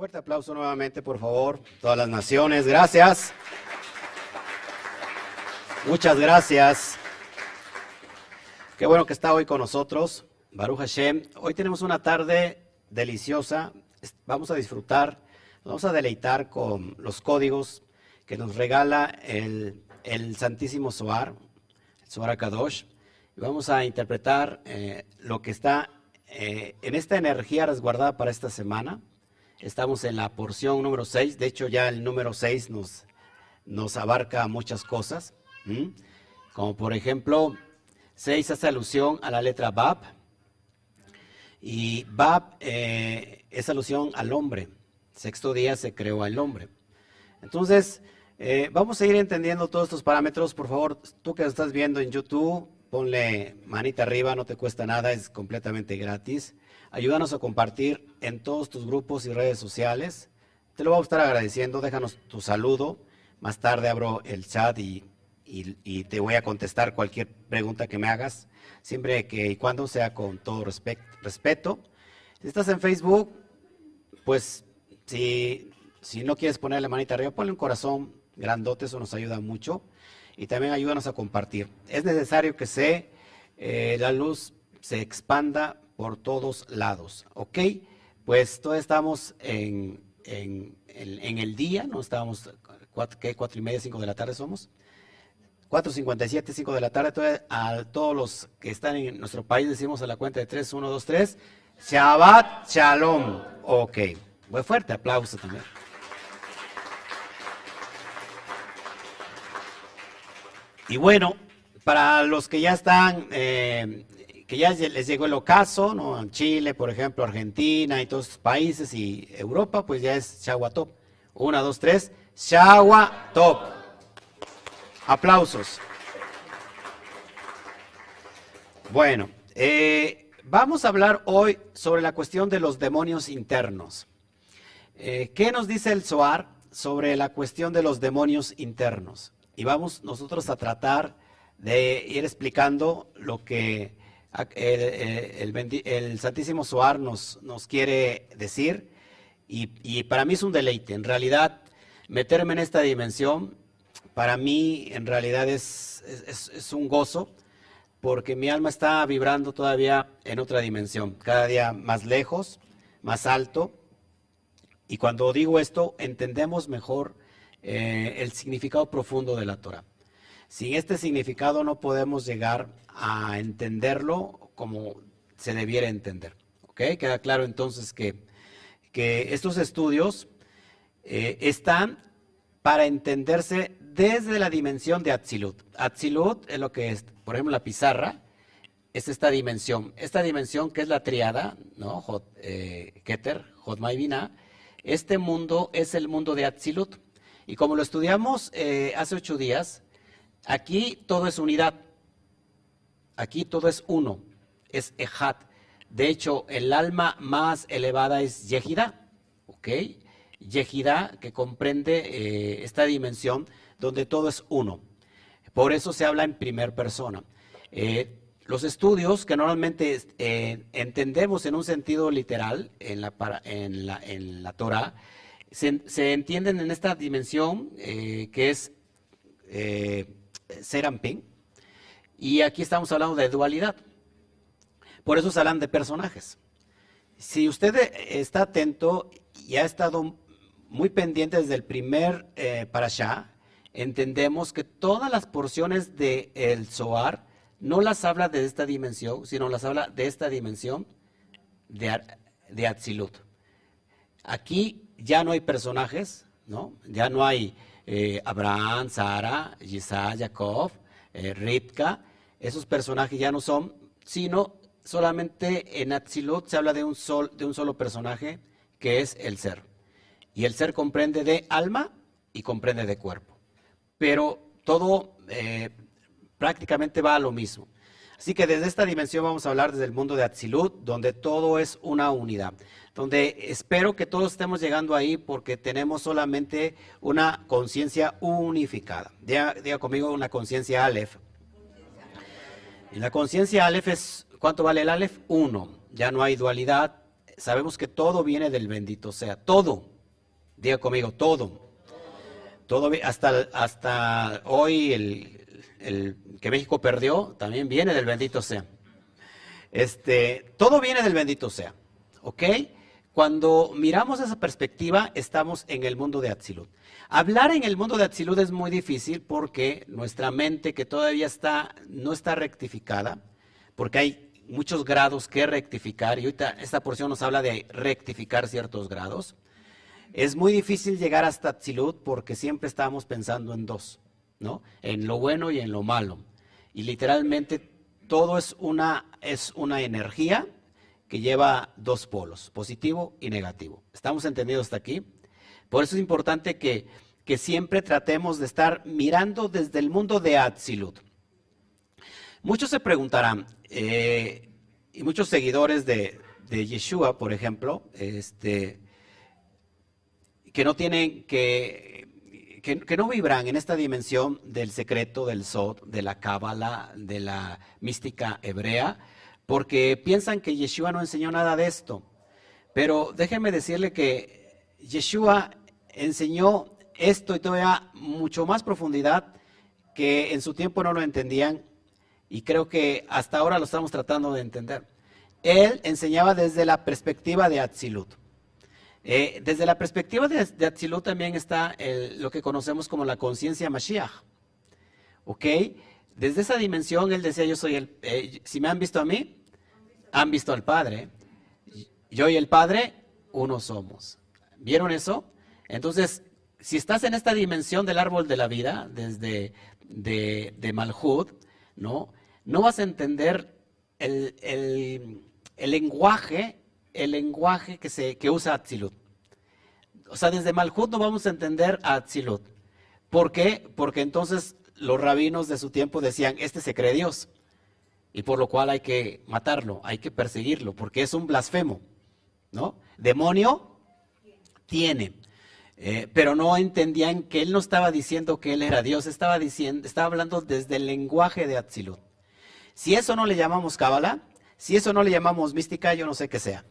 Fuerte aplauso nuevamente, por favor, todas las naciones. Gracias. Muchas gracias. Qué bueno que está hoy con nosotros, Baruch Hashem. Hoy tenemos una tarde deliciosa. Vamos a disfrutar, vamos a deleitar con los códigos que nos regala el, Santísimo Zohar, el Zohar Kadosh. Vamos a interpretar eh, lo que está eh, en esta energía resguardada para esta semana. Estamos en la porción número 6. De hecho, ya el número 6 nos, nos abarca muchas cosas. Como por ejemplo, 6 hace alusión a la letra Bab. Y Bab eh, es alusión al hombre. Sexto día se creó al hombre. Entonces, eh, vamos a ir entendiendo todos estos parámetros. Por favor, tú que estás viendo en YouTube, ponle manita arriba, no te cuesta nada, es completamente gratis. Ayúdanos a compartir en todos tus grupos y redes sociales. Te lo vamos a estar agradeciendo. Déjanos tu saludo. Más tarde abro el chat y, te voy a contestar cualquier pregunta que me hagas, siempre que y cuando sea con todo respeto. Si estás en Facebook, pues si, si no quieres ponerle manita arriba, ponle un corazón grandote, eso nos ayuda mucho. Y también ayúdanos a compartir. Es necesario que se, eh, la luz se expanda por todos lados. ¿Ok? Pues todavía estamos en, el día, ¿no? Estábamos, ¿qué? Cuatro y media, cinco de la tarde somos. 4.57, 5 de la tarde. a todos los que están en nuestro país decimos a la cuenta de 3, 1, 2, 3. Shabbat Shalom. Ok. Muy fuerte aplauso también. Y bueno, para los que ya están eh, que ya les llegó el ocaso, ¿no? En Chile, por ejemplo, Argentina y todos estos países y Europa, pues ya es Top. Una, dos, tres. Top. Aplausos. Bueno, eh, vamos a hablar hoy sobre la cuestión de los demonios internos. Eh, ¿Qué nos dice el Zohar sobre la cuestión de los demonios internos? Y vamos nosotros a tratar de ir explicando lo que el, Santísimo Soar nos, nos quiere decir y, para mí es un deleite. En realidad, meterme en esta dimensión, para mí en realidad es, es, un gozo porque mi alma está vibrando todavía en otra dimensión, cada día más lejos, más alto. Y cuando digo esto, entendemos mejor eh, el significado profundo de la Torah. Sin este significado no podemos llegar a entenderlo como se debiera entender. ¿Ok? Queda claro entonces que, estos estudios eh, están para entenderse desde la dimensión de Atzilut. Atzilut es lo que es, por ejemplo, la pizarra, es esta dimensión. Esta dimensión que es la triada, ¿no? Hot, eh, Keter, Este mundo es el mundo de Atzilut. Y como lo estudiamos eh, hace ocho días, Aquí todo es unidad. Aquí todo es uno. Es Ejat. De hecho, el alma más elevada es Yehida. ¿Ok? Yehida, que comprende eh, esta dimensión donde todo es uno. Por eso se habla en primer persona. Eh, los estudios que normalmente eh, entendemos en un sentido literal en la, Torah, se, entienden en esta dimensión que es Serampín. Y aquí estamos hablando de dualidad. Por eso se hablan de personajes. Si usted está atento y ha estado muy pendiente desde el primer eh, allá, entendemos que todas las porciones del el Zohar no las habla de esta dimensión, sino las habla de esta dimensión de, de. Aquí ya no hay personajes, ¿no? Ya no hay eh, Abraham, Sara, Isaac, Jacob, eh, esos personajes ya no son, sino solamente en Atzilut se habla de un, sol, de un solo personaje que es el ser. Y el ser comprende de alma y comprende de cuerpo. Pero todo eh, prácticamente va a lo mismo. Así que desde esta dimensión vamos a hablar desde el mundo de Atzilut, donde todo es una unidad donde espero que todos estemos llegando ahí porque tenemos solamente una conciencia unificada. Diga, conmigo una conciencia Aleph. Y la conciencia Aleph es, ¿cuánto vale el Aleph? Uno. Ya no hay dualidad, sabemos que todo viene del bendito sea. Todo. Diga conmigo, todo. Todo hasta, hasta hoy el, el que México perdió también viene del bendito sea. Este, todo viene del bendito sea. ¿Ok? Cuando miramos esa perspectiva, estamos en el mundo de Atzilut. Hablar en el mundo de Atzilut es muy difícil porque nuestra mente, que todavía está, no está rectificada, porque hay muchos grados que rectificar, y ahorita esta porción nos habla de rectificar ciertos grados. Es muy difícil llegar hasta Atzilut porque siempre estamos pensando en dos, ¿no? En lo bueno y en lo malo. Y literalmente todo es una, es una energía que lleva dos polos, positivo y negativo. ¿Estamos entendidos hasta aquí? Por eso es importante que, que siempre tratemos de estar mirando desde el mundo de Atzilut. Muchos se preguntarán, eh, y muchos seguidores de, Yeshua, por ejemplo, este, que no tienen, que, que, no vibran en esta dimensión del secreto, del Sod, de la Cábala, de la mística hebrea, porque piensan que Yeshua no enseñó nada de esto. Pero déjenme decirle que Yeshua enseñó esto y todavía mucho más profundidad que en su tiempo no lo entendían y creo que hasta ahora lo estamos tratando de entender. Él enseñaba desde la perspectiva de Atzilut. Eh, desde la perspectiva de, de Atzilut también está lo que conocemos como la conciencia Mashiach. ¿Ok? Desde esa dimensión él decía, yo soy el... Eh, si me han visto a mí, han visto al Padre. Yo y el Padre, uno somos. ¿Vieron eso? Entonces, si estás en esta dimensión del árbol de la vida, desde de, de Malhud, ¿no? no vas a entender el, lenguaje, el lenguaje que, se, usa Atzilut. O sea, desde Malhut no vamos a entender a Atzilut. ¿Por qué? Porque entonces los rabinos de su tiempo decían, este se cree Dios. Y por lo cual hay que matarlo, hay que perseguirlo, porque es un blasfemo. ¿No? Demonio tiene. Eh, pero no entendían que él no estaba diciendo que él era Dios, estaba diciendo, estaba hablando desde el lenguaje de Atzilut. Si eso no le llamamos cábala, si eso no le llamamos mística, yo no sé qué sea.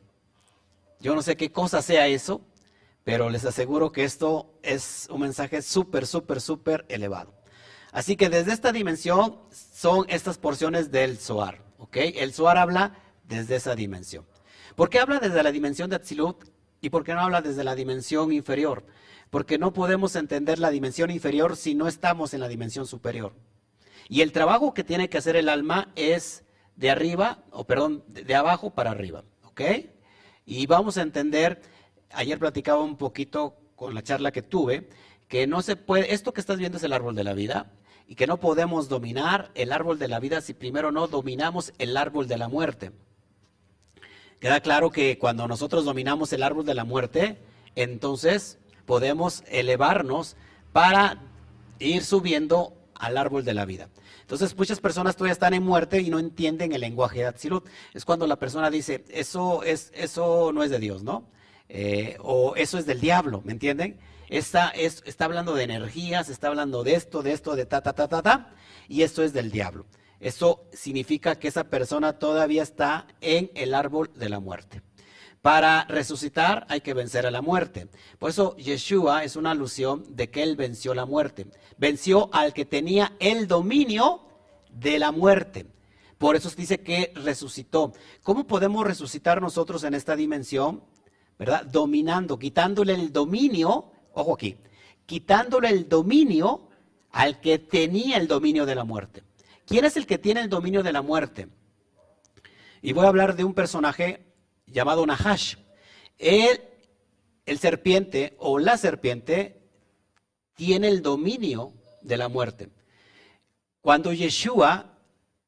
Yo no sé qué cosa sea eso, pero les aseguro que esto es un mensaje súper, súper, súper elevado. Así que desde esta dimensión son estas porciones del Zohar. ¿ok? El Zohar habla desde esa dimensión. ¿Por qué habla desde la dimensión de Atzilut y por qué no habla desde la dimensión inferior? Porque no podemos entender la dimensión inferior si no estamos en la dimensión superior. Y el trabajo que tiene que hacer el alma es de arriba, o perdón, de, abajo para arriba, ¿ok? Y vamos a entender, ayer platicaba un poquito con la charla que tuve, que no se puede, esto que estás viendo es el árbol de la vida, y que no podemos dominar el árbol de la vida si primero no dominamos el árbol de la muerte. Queda claro que cuando nosotros dominamos el árbol de la muerte, entonces podemos elevarnos para ir subiendo al árbol de la vida. Entonces muchas personas todavía están en muerte y no entienden el lenguaje de Atzilut. Es cuando la persona dice, eso, es, eso no es de Dios, ¿no? Eh, o eso es del diablo, ¿me entienden? Está, es, está hablando de energías, está hablando de esto, de esto, de ta, ta, ta, ta, ta, y esto es del diablo. Eso significa que esa persona todavía está en el árbol de la muerte. Para resucitar hay que vencer a la muerte. Por eso Yeshua es una alusión de que él venció la muerte. Venció al que tenía el dominio de la muerte. Por eso dice que resucitó. ¿Cómo podemos resucitar nosotros en esta dimensión? ¿Verdad? Dominando, quitándole el dominio, ojo aquí, quitándole el dominio al que tenía el dominio de la muerte. ¿Quién es el que tiene el dominio de la muerte? Y voy a hablar de un personaje llamado Nahash. Él, el serpiente o la serpiente, tiene el dominio de la muerte. Cuando Yeshua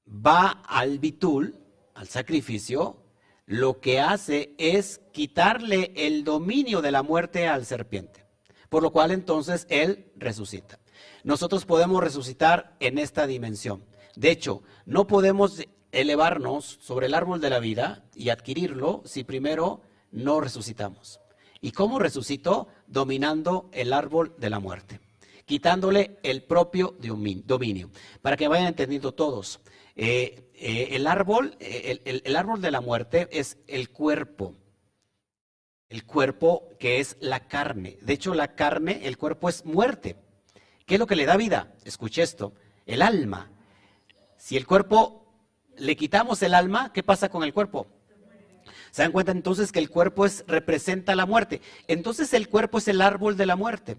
va al bitul, al sacrificio, lo que hace es quitarle el dominio de la muerte al serpiente. Por lo cual entonces él resucita. Nosotros podemos resucitar en esta dimensión. De hecho, no podemos elevarnos sobre el árbol de la vida y adquirirlo si primero no resucitamos. ¿Y cómo resucitó? Dominando el árbol de la muerte, quitándole el propio dominio. Para que vayan entendiendo todos, eh, eh, el, árbol, eh, el, árbol de la muerte es el cuerpo, el cuerpo que es la carne. De hecho, la carne, el cuerpo es muerte. ¿Qué es lo que le da vida? Escuche esto, el alma. Si el cuerpo le quitamos el alma, ¿qué pasa con el cuerpo? ¿Se dan cuenta entonces que el cuerpo es, representa la muerte? Entonces el cuerpo es el árbol de la muerte.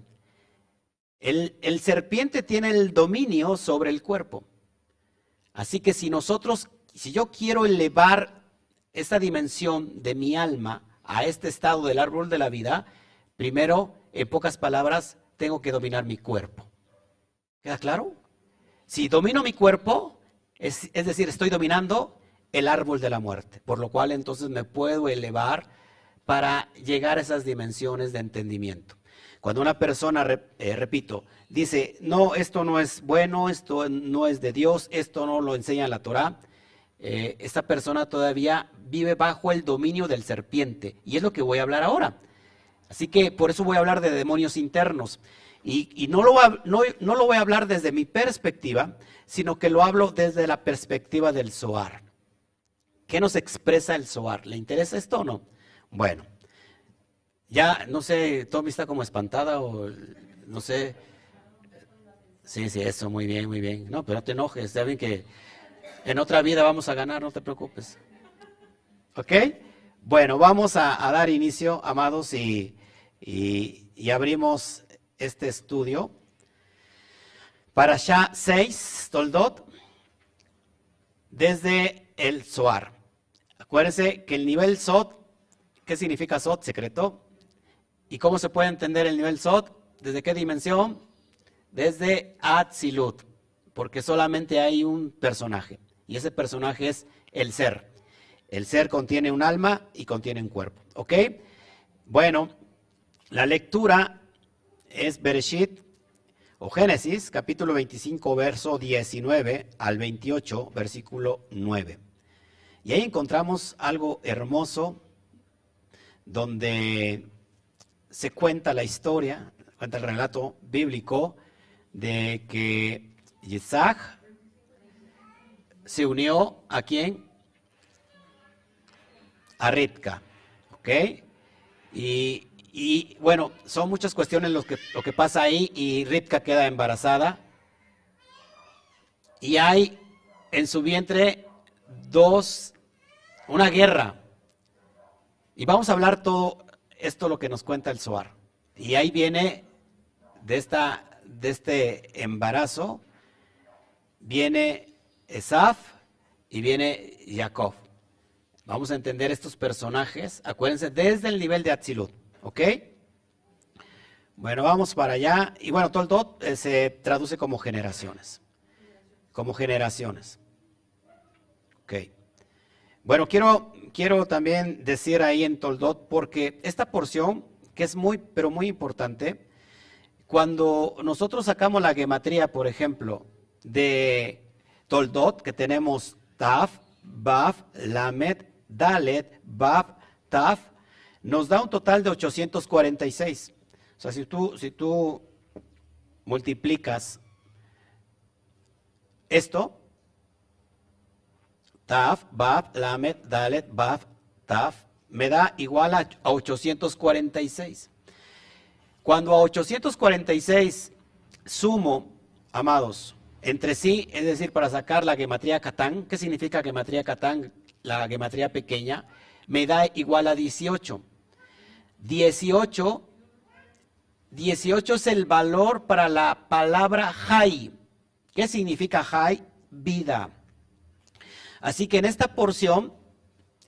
El, el serpiente tiene el dominio sobre el cuerpo. Así que si nosotros, si yo quiero elevar esta dimensión de mi alma a este estado del árbol de la vida, primero, en pocas palabras, tengo que dominar mi cuerpo. ¿Queda claro? Si domino mi cuerpo, es, decir, estoy dominando el árbol de la muerte, por lo cual entonces me puedo elevar para llegar a esas dimensiones de entendimiento. Cuando una persona, eh, repito, dice, no, esto no es bueno, esto no es de Dios, esto no lo enseña la Torah, eh, esta persona todavía vive bajo el dominio del serpiente. Y es lo que voy a hablar ahora. Así que por eso voy a hablar de demonios internos. Y, no, lo, no, lo voy a hablar desde mi perspectiva, sino que lo hablo desde la perspectiva del Zohar. ¿Qué nos expresa el Zohar? ¿Le interesa esto o no? Bueno, ya no sé, Tommy está como espantada o no sé. Sí, sí, eso, muy bien, muy bien. No, pero no te enojes, ya ven que en otra vida vamos a ganar, no te preocupes. ¿Ok? Bueno, vamos a, dar inicio, amados, y, y, abrimos este estudio. Para ya 6, Toldot, desde el Zohar. Acuérdense que el nivel Sot, ¿qué significa Sot? Secreto. ¿Y cómo se puede entender el nivel Sot? ¿Desde qué dimensión? Desde Atzilut, porque solamente hay un personaje, y ese personaje es el ser. El ser contiene un alma y contiene un cuerpo, ¿ok? Bueno, la lectura es Bereshit o Génesis, capítulo 25, verso 19 al 28, versículo 9. Y ahí encontramos algo hermoso donde se cuenta la historia, cuenta el relato bíblico de que Isaac se unió a quién? A Ritka, ¿ok? Y, y, bueno, son muchas cuestiones lo que, lo que pasa ahí y Ritka queda embarazada y hay en su vientre dos, una guerra. Y vamos a hablar todo esto lo que nos cuenta el Zohar. Y ahí viene de, esta, de este embarazo, viene Esaf y viene Jacob. Vamos a entender estos personajes, acuérdense, desde el nivel de Atzilut, ¿ok? Bueno, vamos para allá. Y bueno, Toldot eh, se traduce como generaciones. Como generaciones. Ok. Bueno, quiero, quiero también decir ahí en Toldot, porque esta porción, que es muy, pero muy importante, cuando nosotros sacamos la gematría, por ejemplo, de Toldot, que tenemos Taf, Baf, Lamed, Dalet, Baf, Taf, nos da un total de 846. O sea, si tú, si tú multiplicas esto, Taf, Baf, Lamed, Dalet, Baf, Taf, me da igual a 846. Cuando a 846 sumo, amados, entre sí, es decir, para sacar la gematría Catán, ¿qué significa gematría Catán? La gematría pequeña, me da igual a 18. 18, 18 es el valor para la palabra Jai. ¿Qué significa Jai? Vida. Así que en esta porción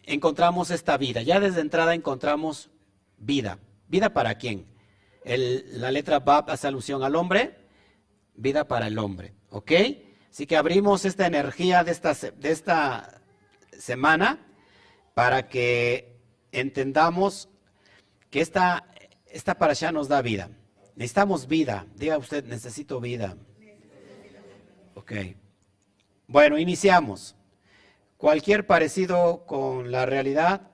encontramos esta vida. Ya desde entrada encontramos vida. ¿Vida para quién? la letra Bab hace alusión al hombre. Vida para el hombre. ¿Ok? Así que abrimos esta energía de esta, de esta semana para que entendamos que esta, esta para allá nos da vida. Necesitamos vida. Diga usted, necesito vida. Ok. Bueno, iniciamos. Cualquier parecido con la realidad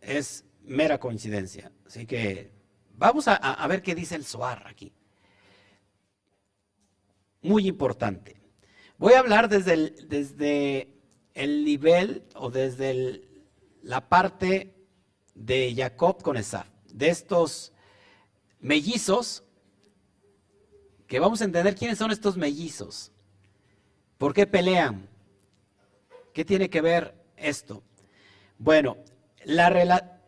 es mera coincidencia. Así que vamos a, ver qué dice el Soar aquí. Muy importante. Voy a hablar desde el, desde el nivel o desde la parte de Jacob con Esaf, de estos mellizos, que vamos a entender quiénes son estos mellizos, por qué pelean, qué tiene que ver esto. Bueno, la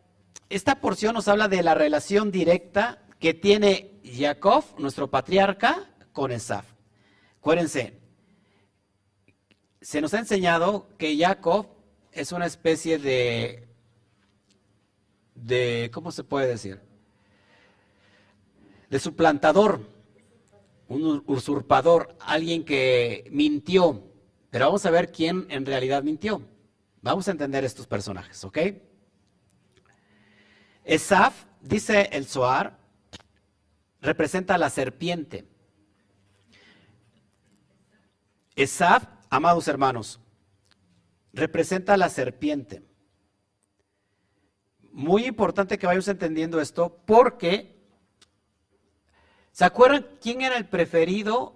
esta porción nos habla de la relación directa que tiene Jacob, nuestro patriarca, con Esaf. Acuérdense, se nos ha enseñado que Jacob es una especie de, de, ¿cómo se puede decir? De suplantador, un usurpador, alguien que mintió. Pero vamos a ver quién en realidad mintió. Vamos a entender estos personajes, ¿ok? Esaf, dice el Zohar, representa a la serpiente. Esaf, amados hermanos, representa a la serpiente. Muy importante que vayamos entendiendo esto porque, ¿se acuerdan quién era el preferido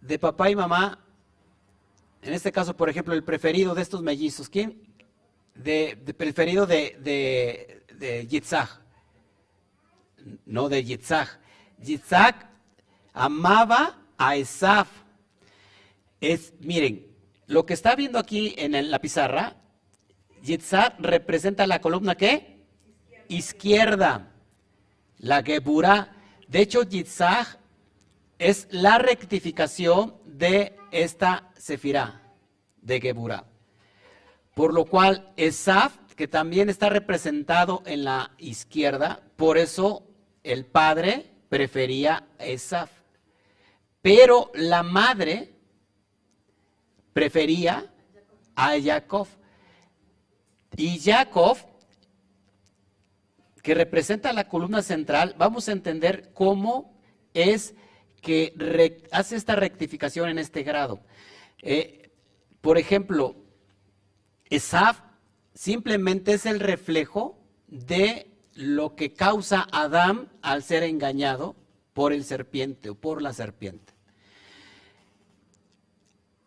de papá y mamá? En este caso, por ejemplo, el preferido de estos mellizos. ¿Quién? De, preferido de, de, de Yitzhak. No de Yitzhak. Yitzhak amaba a Esaf. Es, miren, lo que está viendo aquí en la pizarra, Yitzhak representa la columna ¿qué? Izquierda. La Geburah. De hecho, Yitzhak es la rectificación de esta Sefirah de Geburah. Por lo cual, Esaf, que también está representado en la izquierda, por eso el padre prefería Esaf. Pero la madre prefería a Jacob. Y Jacob, que representa la columna central, vamos a entender cómo es que hace esta rectificación en este grado. Eh, por ejemplo, Esaf simplemente es el reflejo de lo que causa Adán al ser engañado por el serpiente o por la serpiente.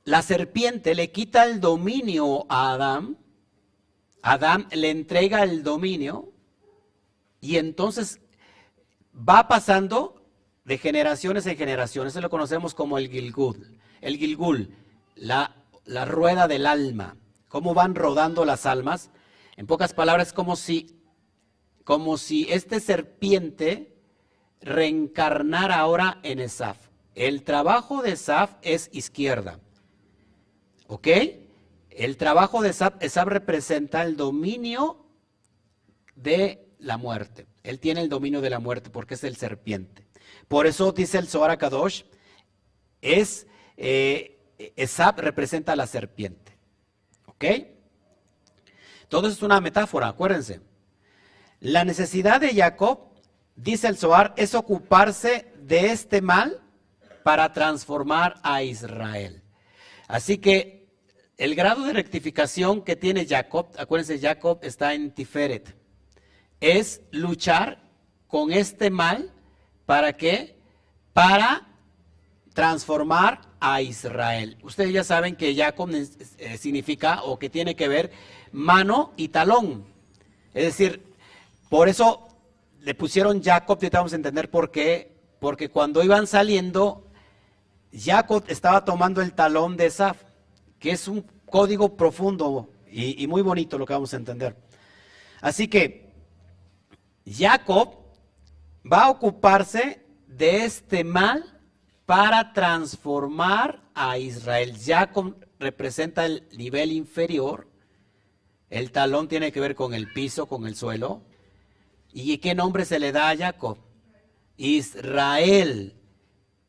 La serpiente le quita el dominio a Adán, Adán le entrega el dominio y entonces va pasando de generaciones en generaciones. Eso lo conocemos como el Gilgul. El Gilgul, la, la rueda del alma. Cómo van rodando las almas. En pocas palabras, como si como si este serpiente reencarnara ahora en Esaf. El trabajo de Esaf es izquierda. ¿Ok? El trabajo de Esaf, Esaf representa el dominio de la muerte. Él tiene el dominio de la muerte porque es el serpiente. Por eso dice el Zohar Kadosh, es, eh, Esaf representa a la serpiente. ¿Ok? Todo eso es una metáfora, acuérdense. La necesidad de Jacob, dice el Zohar, es ocuparse de este mal para transformar a Israel. Así que el grado de rectificación que tiene Jacob, acuérdense, Jacob está en Tiferet, es luchar con este mal, ¿para qué? Para transformar a Israel. Ustedes ya saben que Jacob eh, significa o que tiene que ver mano y talón. Es decir, por eso le pusieron Jacob, y vamos a entender por qué. Porque cuando iban saliendo, Jacob estaba tomando el talón de Esaf, que es un código profundo y, muy bonito lo que vamos a entender. Así que Jacob va a ocuparse de este mal para transformar a Israel. Jacob representa el nivel inferior. El talón tiene que ver con el piso, con el suelo. ¿Y qué nombre se le da a Jacob? Israel.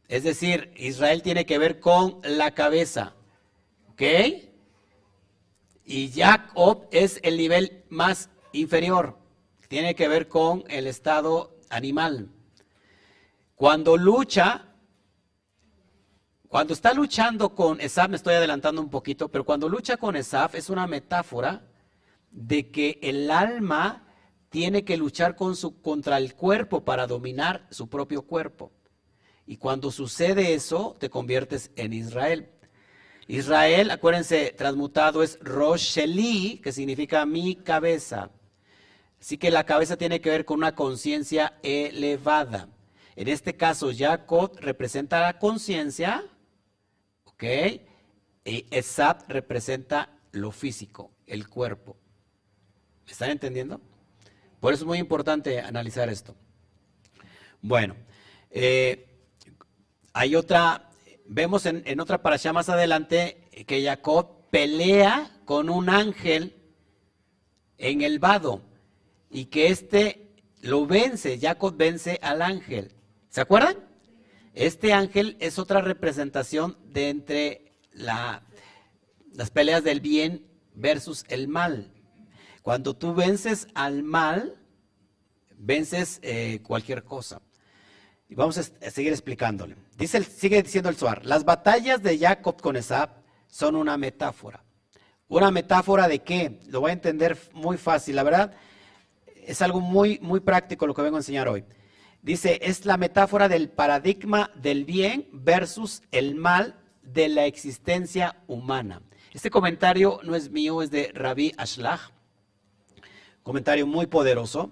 Es decir, Israel tiene que ver con la cabeza. ¿Ok? Y Jacob es el nivel más inferior. Tiene que ver con el estado animal. Cuando lucha, cuando está luchando con Esaf, me estoy adelantando un poquito, pero cuando lucha con Esaf es una metáfora de que el alma tiene que luchar con su, contra el cuerpo para dominar su propio cuerpo. Y cuando sucede eso, te conviertes en Israel. Israel, acuérdense, transmutado es Rosheli, que significa mi cabeza. Así que la cabeza tiene que ver con una conciencia elevada. En este caso, Jacob representa la conciencia, ¿ok? Y Esab representa lo físico, el cuerpo. ¿Me están entendiendo? Por eso es muy importante analizar esto. Bueno, eh, hay otra, vemos en, en otra parasha más adelante que Jacob pelea con un ángel en el vado y que éste lo vence, Jacob vence al ángel. ¿Se acuerdan? Este ángel es otra representación de entre la, las peleas del bien versus el mal. Cuando tú vences al mal, vences eh, cualquier cosa. Y vamos a, seguir explicándole. Dice, sigue diciendo el Suar, las batallas de Jacob con Esab son una metáfora. ¿Una metáfora de qué? Lo voy a entender muy fácil. La verdad, es algo muy, muy práctico lo que vengo a enseñar hoy. Dice, es la metáfora del paradigma del bien versus el mal de la existencia humana. Este comentario no es mío, es de Rabbi Ashlach. Comentario muy poderoso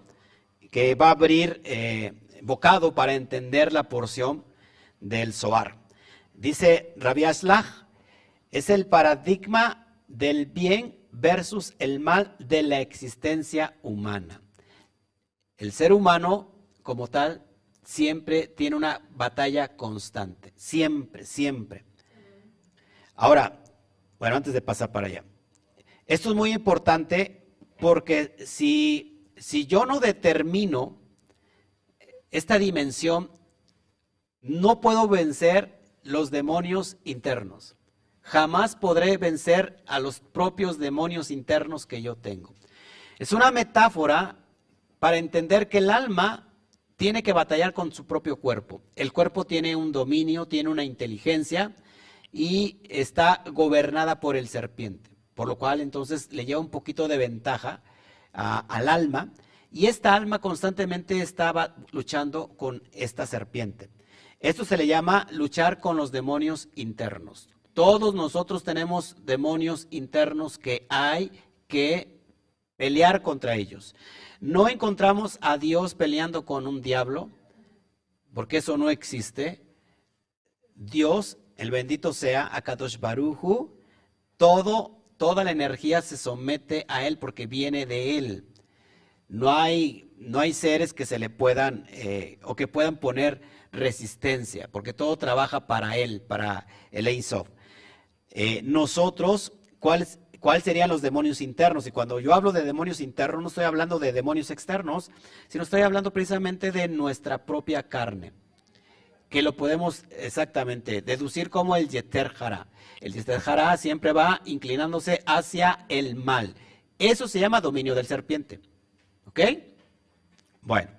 que va a abrir eh, bocado para entender la porción del Zohar. Dice Rabbi Ashlach, es el paradigma del bien versus el mal de la existencia humana. El ser humano, como tal, siempre tiene una batalla constante. Siempre, siempre. Ahora, bueno, antes de pasar para allá. Esto es muy importante porque si, si yo no determino esta dimensión, no puedo vencer los demonios internos. Jamás podré vencer a los propios demonios internos que yo tengo. Es una metáfora para entender que el alma tiene que batallar con su propio cuerpo. El cuerpo tiene un dominio, tiene una inteligencia y está gobernada por el serpiente, por lo cual entonces le lleva un poquito de ventaja al alma y esta alma constantemente estaba luchando con esta serpiente. Esto se le llama luchar con los demonios internos. Todos nosotros tenemos demonios internos que hay que pelear contra ellos. No encontramos a Dios peleando con un diablo, porque eso no existe. Dios, el bendito sea, Akadosh Baruju, toda la energía se somete a Él porque viene de Él. No hay, no hay seres que se le puedan eh, o que puedan poner resistencia, porque todo trabaja para Él, para el Eisof. Eh, nosotros, ¿cuáles ¿Cuáles serían los demonios internos? Y cuando yo hablo de demonios internos, no estoy hablando de demonios externos, sino estoy hablando precisamente de nuestra propia carne, que lo podemos exactamente deducir como el Yeter Jara. El Yeter Jara siempre va inclinándose hacia el mal. Eso se llama dominio del serpiente. ¿Ok? Bueno,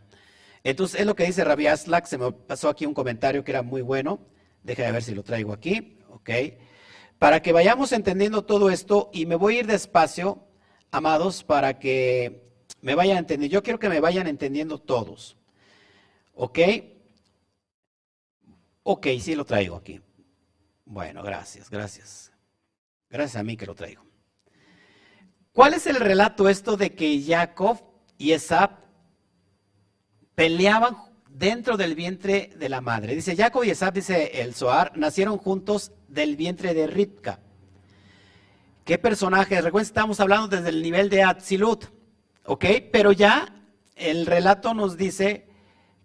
entonces es lo que dice Rabbi Aslak. Se me pasó aquí un comentario que era muy bueno. Deja ver si lo traigo aquí. ¿Ok? Para que vayamos entendiendo todo esto, y me voy a ir despacio, amados, para que me vayan entendiendo. Yo quiero que me vayan entendiendo todos. ¿Ok? Ok, sí lo traigo aquí. Bueno, gracias, gracias. Gracias a mí que lo traigo. ¿Cuál es el relato esto de que Jacob y Esab peleaban dentro del vientre de la madre. Dice Jacob y Esab, dice el Zohar, nacieron juntos del vientre de Ritka. ¿Qué personajes? Recuerden, estamos hablando desde el nivel de Atzilut, ¿ok? Pero ya el relato nos dice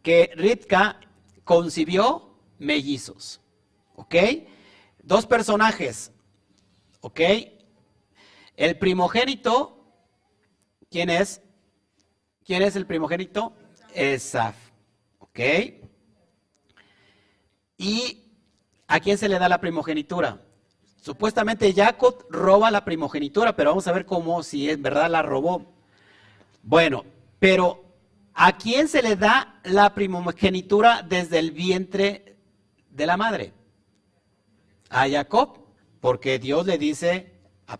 que Ritka concibió mellizos, ¿ok? Dos personajes, ¿ok? El primogénito, ¿quién es? ¿Quién es el primogénito? Esaf. ¿Ok? ¿Y a quién se le da la primogenitura? Supuestamente Jacob roba la primogenitura, pero vamos a ver cómo, si en verdad la robó. Bueno, pero ¿a quién se le da la primogenitura desde el vientre de la madre? A Jacob, porque Dios le dice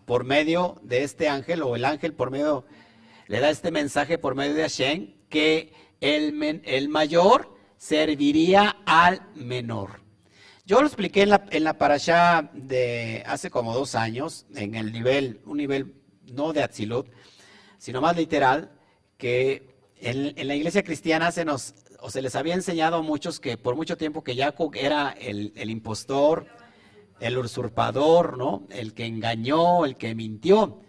por medio de este ángel, o el ángel por medio, le da este mensaje por medio de Hashem, que el, el mayor serviría al menor. Yo lo expliqué en la, en la parasha de hace como dos años, en el nivel, un nivel no de Atzilut, sino más literal, que en, la iglesia cristiana se nos, o se les había enseñado a muchos que por mucho tiempo que Jacob era el, el impostor, el usurpador, ¿no? El que engañó, el que mintió.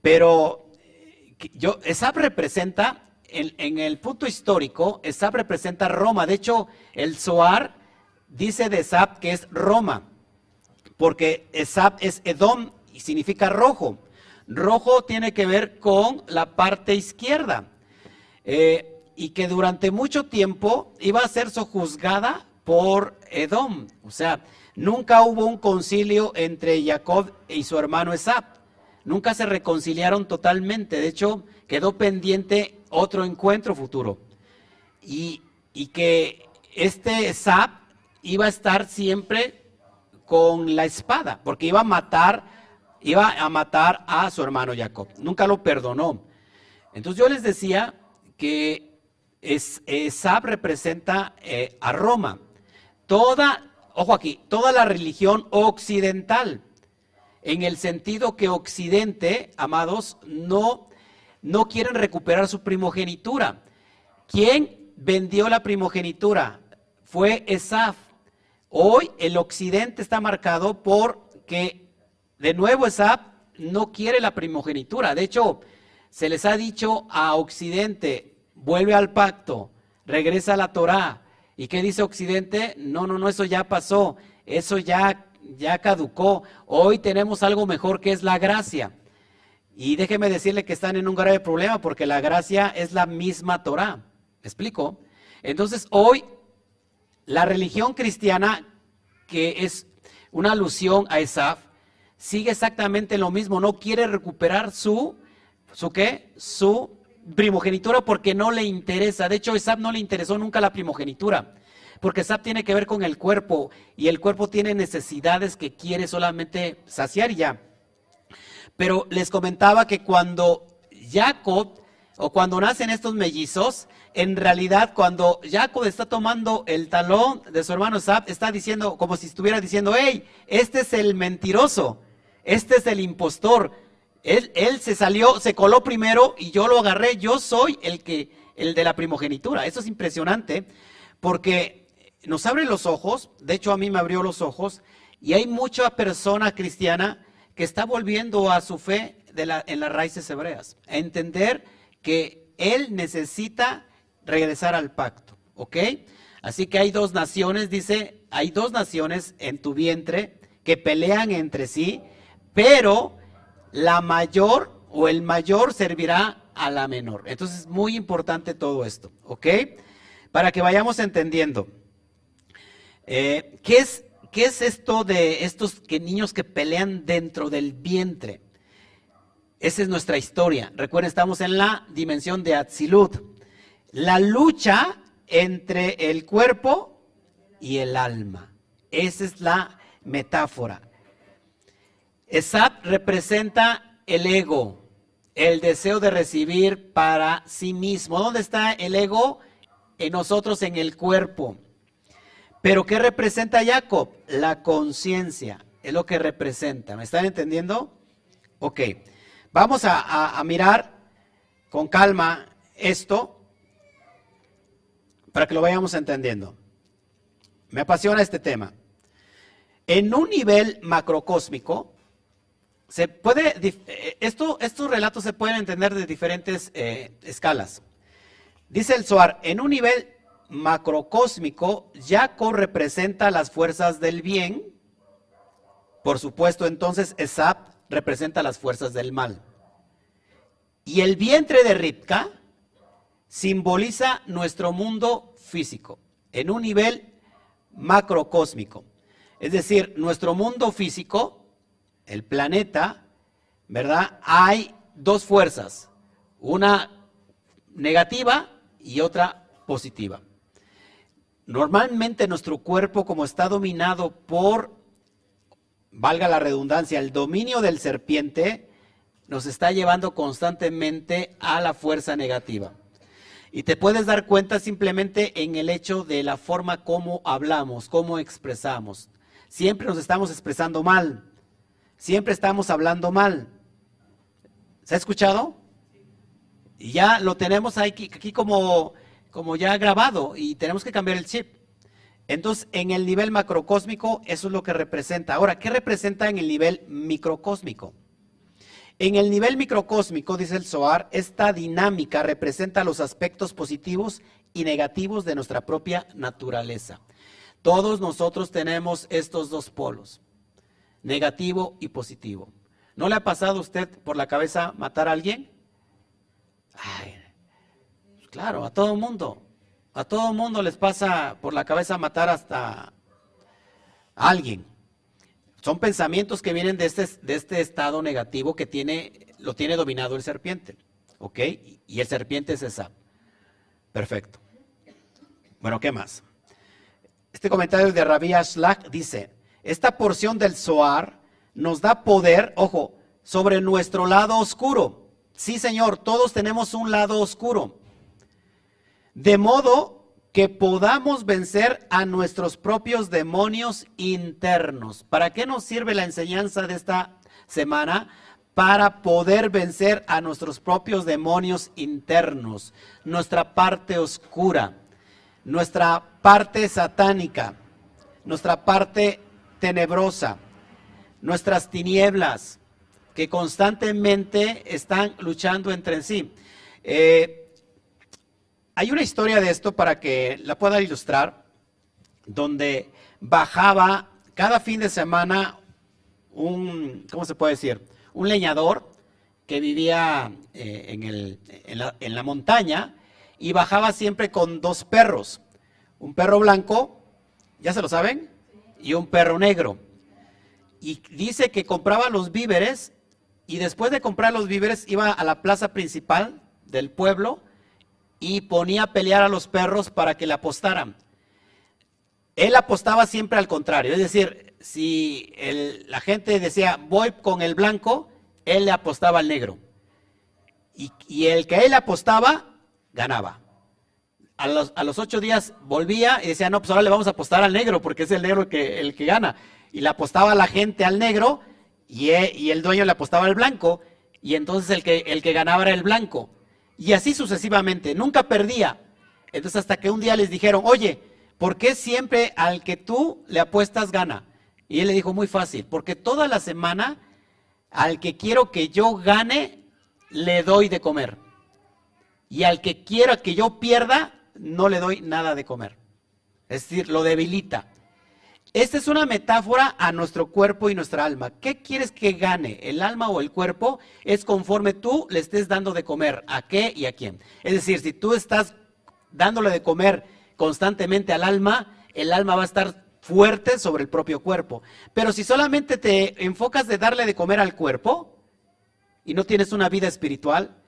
Pero yo, Esab representa, en, el punto histórico, Esab representa Roma. De hecho, el Zohar dice de Esab que es Roma, porque Esab es Edom y significa rojo. Rojo tiene que ver con la parte izquierda. Eh, y que durante mucho tiempo iba a ser sojuzgada por Edom. O sea, nunca hubo un concilio entre Jacob y su hermano Esab. Nunca se reconciliaron totalmente. De hecho, quedó pendiente otro encuentro futuro. Y, que este Esab iba a estar siempre con la espada, porque iba a matar, iba a matar a su hermano Jacob. Nunca lo perdonó. Entonces yo les decía que es, Esab representa eh, a Roma. Toda, ojo aquí, toda la religión occidental, en el sentido que Occidente, amados, no, no quieren recuperar su primogenitura. ¿Quién vendió la primogenitura? Fue Esab. Hoy el Occidente está marcado por que, de nuevo, Esab no quiere la primogenitura. De hecho, se les ha dicho a Occidente, vuelve al pacto, regresa a la Torá. ¿Y qué dice Occidente? No, no, no, eso ya pasó, eso ya, ya caducó. Hoy tenemos algo mejor que es la gracia. Y déjeme decirle que están en un grave problema porque la gracia es la misma Torá. ¿Me explico? Entonces, hoy la religión cristiana, que es una alusión a Esaf, sigue exactamente lo mismo, no quiere recuperar su, ¿su qué? Su primogenitura porque no le interesa. De hecho, Esab no le interesó nunca la primogenitura. Porque Esab tiene que ver con el cuerpo y el cuerpo tiene necesidades que quiere solamente saciar y ya. Pero les comentaba que cuando Jacob o cuando nacen estos mellizos, en realidad cuando Jacob está tomando el talón de su hermano Esab, está diciendo como si estuviera diciendo, hey, este es el mentiroso, este es el impostor, él, se salió, se coló primero y yo lo agarré. Yo soy el que, el de la primogenitura. Eso es impresionante porque nos abre los ojos. De hecho, a mí me abrió los ojos. Y hay mucha persona cristiana que está volviendo a su fe en las raíces hebreas. A entender que él necesita regresar al pacto. ¿Ok? Así que hay dos naciones, dice, hay dos naciones en tu vientre que pelean entre sí, pero la mayor o el mayor servirá a la menor. Entonces es muy importante todo esto, ¿ok? Para que vayamos entendiendo. Eh, ¿qué, es, ¿Qué es esto de estos niños que pelean dentro del vientre? Esa es nuestra historia. Recuerden, estamos en la dimensión de Atzilut. La lucha entre el cuerpo y el alma. Esa es la metáfora. Esab representa el ego, el deseo de recibir para sí mismo. ¿Dónde está el ego? En nosotros, en el cuerpo. Pero ¿qué representa Jacob? La conciencia, es lo que representa. ¿Me están entendiendo? Ok, vamos a, mirar con calma esto para que lo vayamos entendiendo. Me apasiona este tema. En un nivel macrocósmico, se puede, eh, esto, estos relatos se pueden entender de diferentes eh, escalas. Dice el Zohar, en un nivel macrocósmico, Jacob representa las fuerzas del bien. Por supuesto, entonces Esab representa las fuerzas del mal. Y el vientre de Ripka simboliza nuestro mundo físico, en un nivel macrocósmico. Es decir, nuestro mundo físico el planeta, ¿verdad? Hay dos fuerzas, una negativa y otra positiva. Normalmente nuestro cuerpo, como está dominado por, valga la redundancia, el dominio del serpiente, nos está llevando constantemente a la fuerza negativa. Y te puedes dar cuenta simplemente en el hecho de la forma como hablamos, cómo expresamos. Siempre nos estamos expresando mal siempre estamos hablando mal. ¿Se ha escuchado? Y ya lo tenemos aquí, aquí como, como ya grabado y tenemos que cambiar el chip. Entonces, en el nivel macrocósmico, eso es lo que representa. Ahora, ¿qué representa en el nivel microcósmico? En el nivel microcósmico, dice el SOAR, esta dinámica representa los aspectos positivos y negativos de nuestra propia naturaleza. Todos nosotros tenemos estos dos polos, negativo y positivo. ¿No le ha pasado a usted por la cabeza matar a alguien? Ay, claro, a todo mundo. A todo mundo les pasa por la cabeza matar hasta alguien. Son pensamientos que vienen de este, de este estado negativo que tiene, lo tiene dominado el serpiente. ¿Ok? Y el serpiente es esa. Perfecto. Bueno, ¿qué más? Este comentario de Rabbi Ashlach dice, esta porción del Zohar nos da poder, ojo, sobre nuestro lado oscuro. Sí, Señor, todos tenemos un lado oscuro. De modo que podamos vencer a nuestros propios demonios internos. ¿Para qué nos sirve la enseñanza de esta semana? Para poder vencer a nuestros propios demonios internos, nuestra parte oscura, nuestra parte satánica, nuestra parte tenebrosa, nuestras tinieblas que constantemente están luchando entre sí. Eh, hay una historia de esto para que la pueda ilustrar, donde bajaba cada fin de semana un, ¿cómo se puede decir? Un leñador que vivía eh, en, la, en la montaña y bajaba siempre con dos perros, un perro blanco, ya se lo saben, y un perro negro. Y dice que compraba los víveres y después de comprar los víveres iba a la plaza principal del pueblo y ponía a pelear a los perros para que le apostaran. Él apostaba siempre al contrario, es decir, si la gente decía voy con el blanco, él le apostaba al negro. Y, el que él apostaba, ganaba. A los, ocho días volvía y decía, no, pues ahora le vamos a apostar al negro, porque es el negro el que, gana. Y le apostaba la gente al negro y, y el dueño le apostaba al blanco, y entonces el que, el que ganaba era el blanco. Y así sucesivamente, nunca perdía. Entonces hasta que un día les dijeron, oye, ¿por qué siempre al que tú le apuestas gana? Y él le dijo, muy fácil, porque toda la semana al que quiero que yo gane, le doy de comer. Y al que quiero que yo pierda, no le doy nada de comer. Es decir, lo debilita. Esta es una metáfora a nuestro cuerpo y nuestra alma. ¿Qué quieres que gane, el alma o el cuerpo? Es conforme tú le estés dando de comer. ¿A qué y a quién? Es decir, si tú estás dándole de comer constantemente al alma, el alma va a estar fuerte sobre el propio cuerpo. Pero si solamente te enfocas de darle de comer al cuerpo y no tienes una vida espiritual,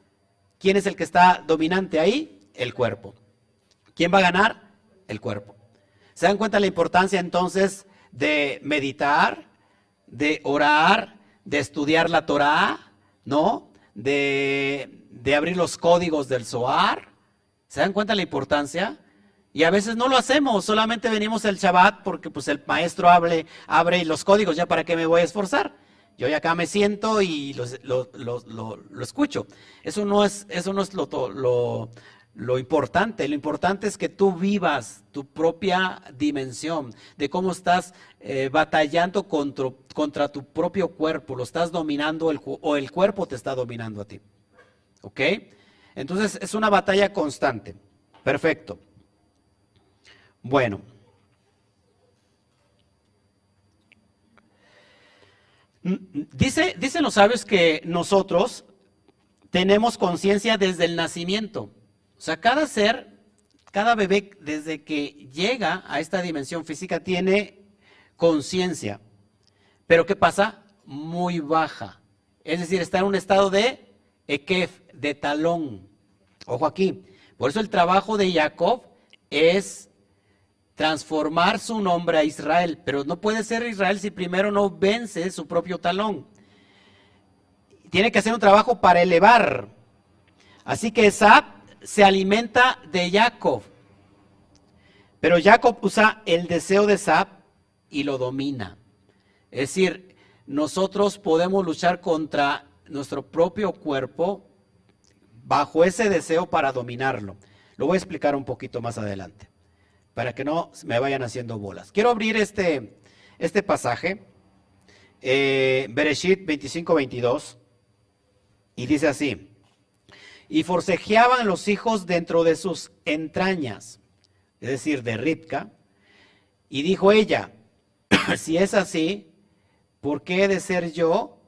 ¿quién es el que está dominante ahí? El cuerpo. ¿Quién va a ganar? El cuerpo. ¿Se dan cuenta la importancia entonces de meditar, de orar, de estudiar la Torah, ¿no? De, de abrir los códigos del Zohar. ¿Se dan cuenta la importancia? Y a veces no lo hacemos, solamente venimos el Shabbat porque pues el maestro abre, los códigos, ya para qué me voy a esforzar. Yo ya acá me siento y lo, lo, escucho. Eso no es, eso no es lo, lo importante. Lo importante es que tú vivas tu propia dimensión, de cómo estás eh, batallando contra, contra, tu propio cuerpo, lo estás dominando o el cuerpo te está dominando a ti. ¿Ok? Entonces es una batalla constante. Perfecto. Bueno. Dice, dicen los sabios que nosotros tenemos conciencia desde el nacimiento. O sea, cada ser, cada bebé desde que llega a esta dimensión física tiene conciencia. Pero ¿qué pasa? Muy baja. Es decir, está en un estado de ekef, de talón. Ojo aquí. Por eso el trabajo de Jacob es transformar su nombre a Israel. Pero no puede ser Israel si primero no vence su propio talón. Tiene que hacer un trabajo para elevar. Así que Esab se alimenta de Jacob. Pero Jacob usa el deseo de Sab y lo domina. Es decir, nosotros podemos luchar contra nuestro propio cuerpo bajo ese deseo para dominarlo. Lo voy a explicar un poquito más adelante, para que no me vayan haciendo bolas. Quiero abrir este, este pasaje, eh, Bereshit 25-22, y dice así, y forcejeaban los hijos dentro de sus entrañas, es decir, de Ripka, y dijo ella, si es así, ¿por qué he de ser yo?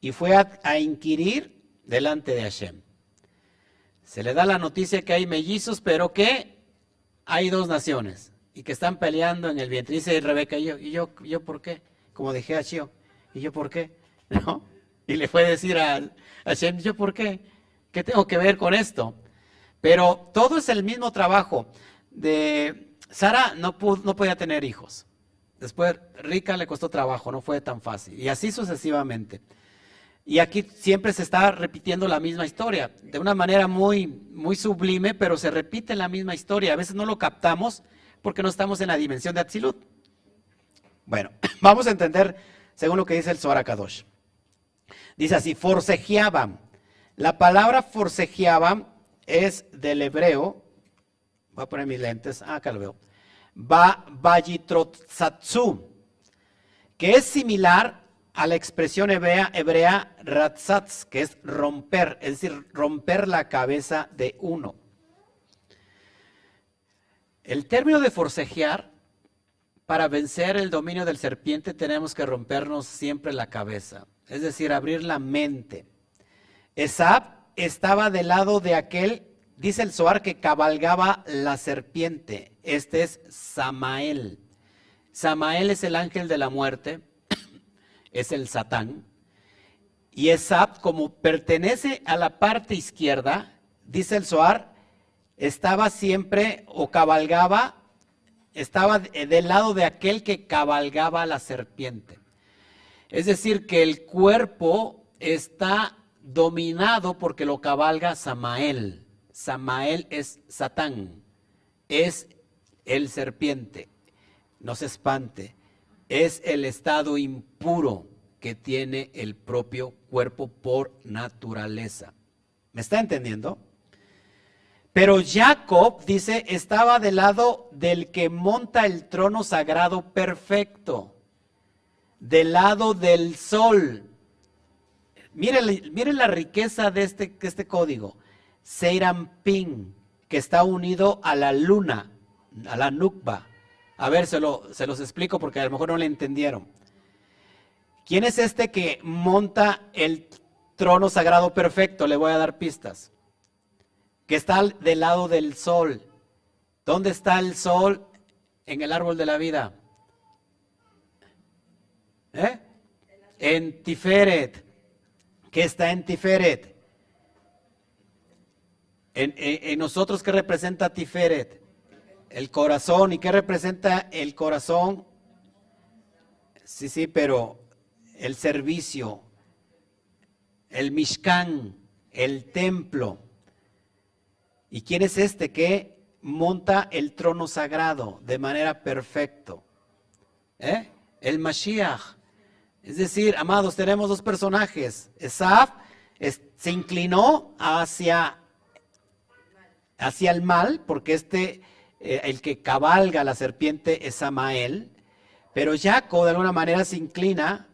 Y fue a, inquirir delante de Hashem. Se le da la noticia que hay mellizos, pero que hay dos naciones y que están peleando en el vientre. Dice Rebeca, ¿y yo, y yo, yo por qué? Como dije a Chio, ¿y yo por qué? ¿No? Y le fue a decir a, Hashem, ¿yo por qué? ¿Qué tengo que ver con esto? Pero todo es el mismo trabajo. De Sara no, no podía tener hijos. Después Rica le costó trabajo, no fue tan fácil. Y así sucesivamente. Y aquí siempre se está repitiendo la misma historia, de una manera muy, muy sublime, pero se repite la misma historia. A veces no lo captamos porque no estamos en la dimensión de Atzilut. Bueno, vamos a entender según lo que dice el Zohar Kadosh. Dice así, forcejeaban. La palabra forcejeaban es del hebreo, voy a poner mis lentes, ah, acá lo veo, ba, que es similar a la expresión hebrea, hebrea ratzatz, que es romper, es decir, romper la cabeza de uno. El término de forcejear, para vencer el dominio del serpiente tenemos que rompernos siempre la cabeza, es decir, abrir la mente. Esab estaba del lado de aquel, dice el Zohar, que cabalgaba la serpiente. Este es Samael. Samael es el ángel de la muerte es el Satán. Y Esab, como pertenece a la parte izquierda, dice el Zohar, estaba siempre o cabalgaba, estaba del lado de aquel que cabalgaba la serpiente. Es decir, que el cuerpo está dominado porque lo cabalga Samael. Samael es Satán, es el serpiente. No se espante es el estado impuro que tiene el propio cuerpo por naturaleza. ¿Me está entendiendo? Pero Jacob, dice, estaba del lado del que monta el trono sagrado perfecto, del lado del sol. Miren, la riqueza de este, este código. Ping, que está unido a la luna, a la Nukba. A ver, se, se los explico porque a lo mejor no le entendieron. ¿Quién es este que monta el trono sagrado perfecto? Le voy a dar pistas. Que está del lado del sol. ¿Dónde está el sol en el árbol de la vida? ¿Eh? En Tiferet. ¿Qué está en Tiferet? En, en nosotros, ¿qué representa Tiferet? El corazón. ¿Y qué representa el corazón? Sí, sí, pero el servicio, el Mishkan, el templo. ¿Y quién es este que monta el trono sagrado de manera perfecta? ¿Eh? El Mashiach. Es decir, amados, tenemos dos personajes. Esaf se inclinó hacia, hacia el mal, porque este eh, el que cabalga la serpiente es Samael, pero Jacob de alguna manera se inclina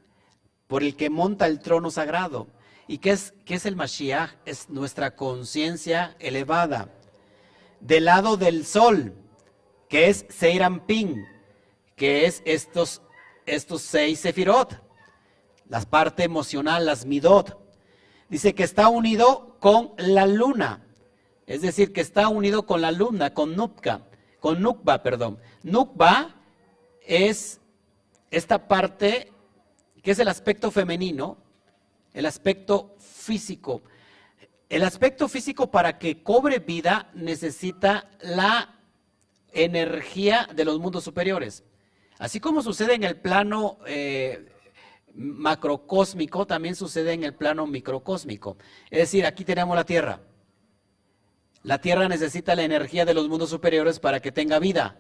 por el que monta el trono sagrado. ¿Y qué es, qué es el Mashiach? Es nuestra conciencia elevada. Del lado del sol, que es Seirampin, que es estos, estos seis sefirot, la parte emocional, las midot. Dice que está unido con la luna, es decir, que está unido con la luna, con Nupka con Nukba, perdón. Nukba es esta parte que es el aspecto femenino, el aspecto físico. El aspecto físico para que cobre vida necesita la energía de los mundos superiores. Así como sucede en el plano eh, macrocósmico, también sucede en el plano microcósmico. Es decir, aquí tenemos la Tierra. La Tierra necesita la energía de los mundos superiores para que tenga vida.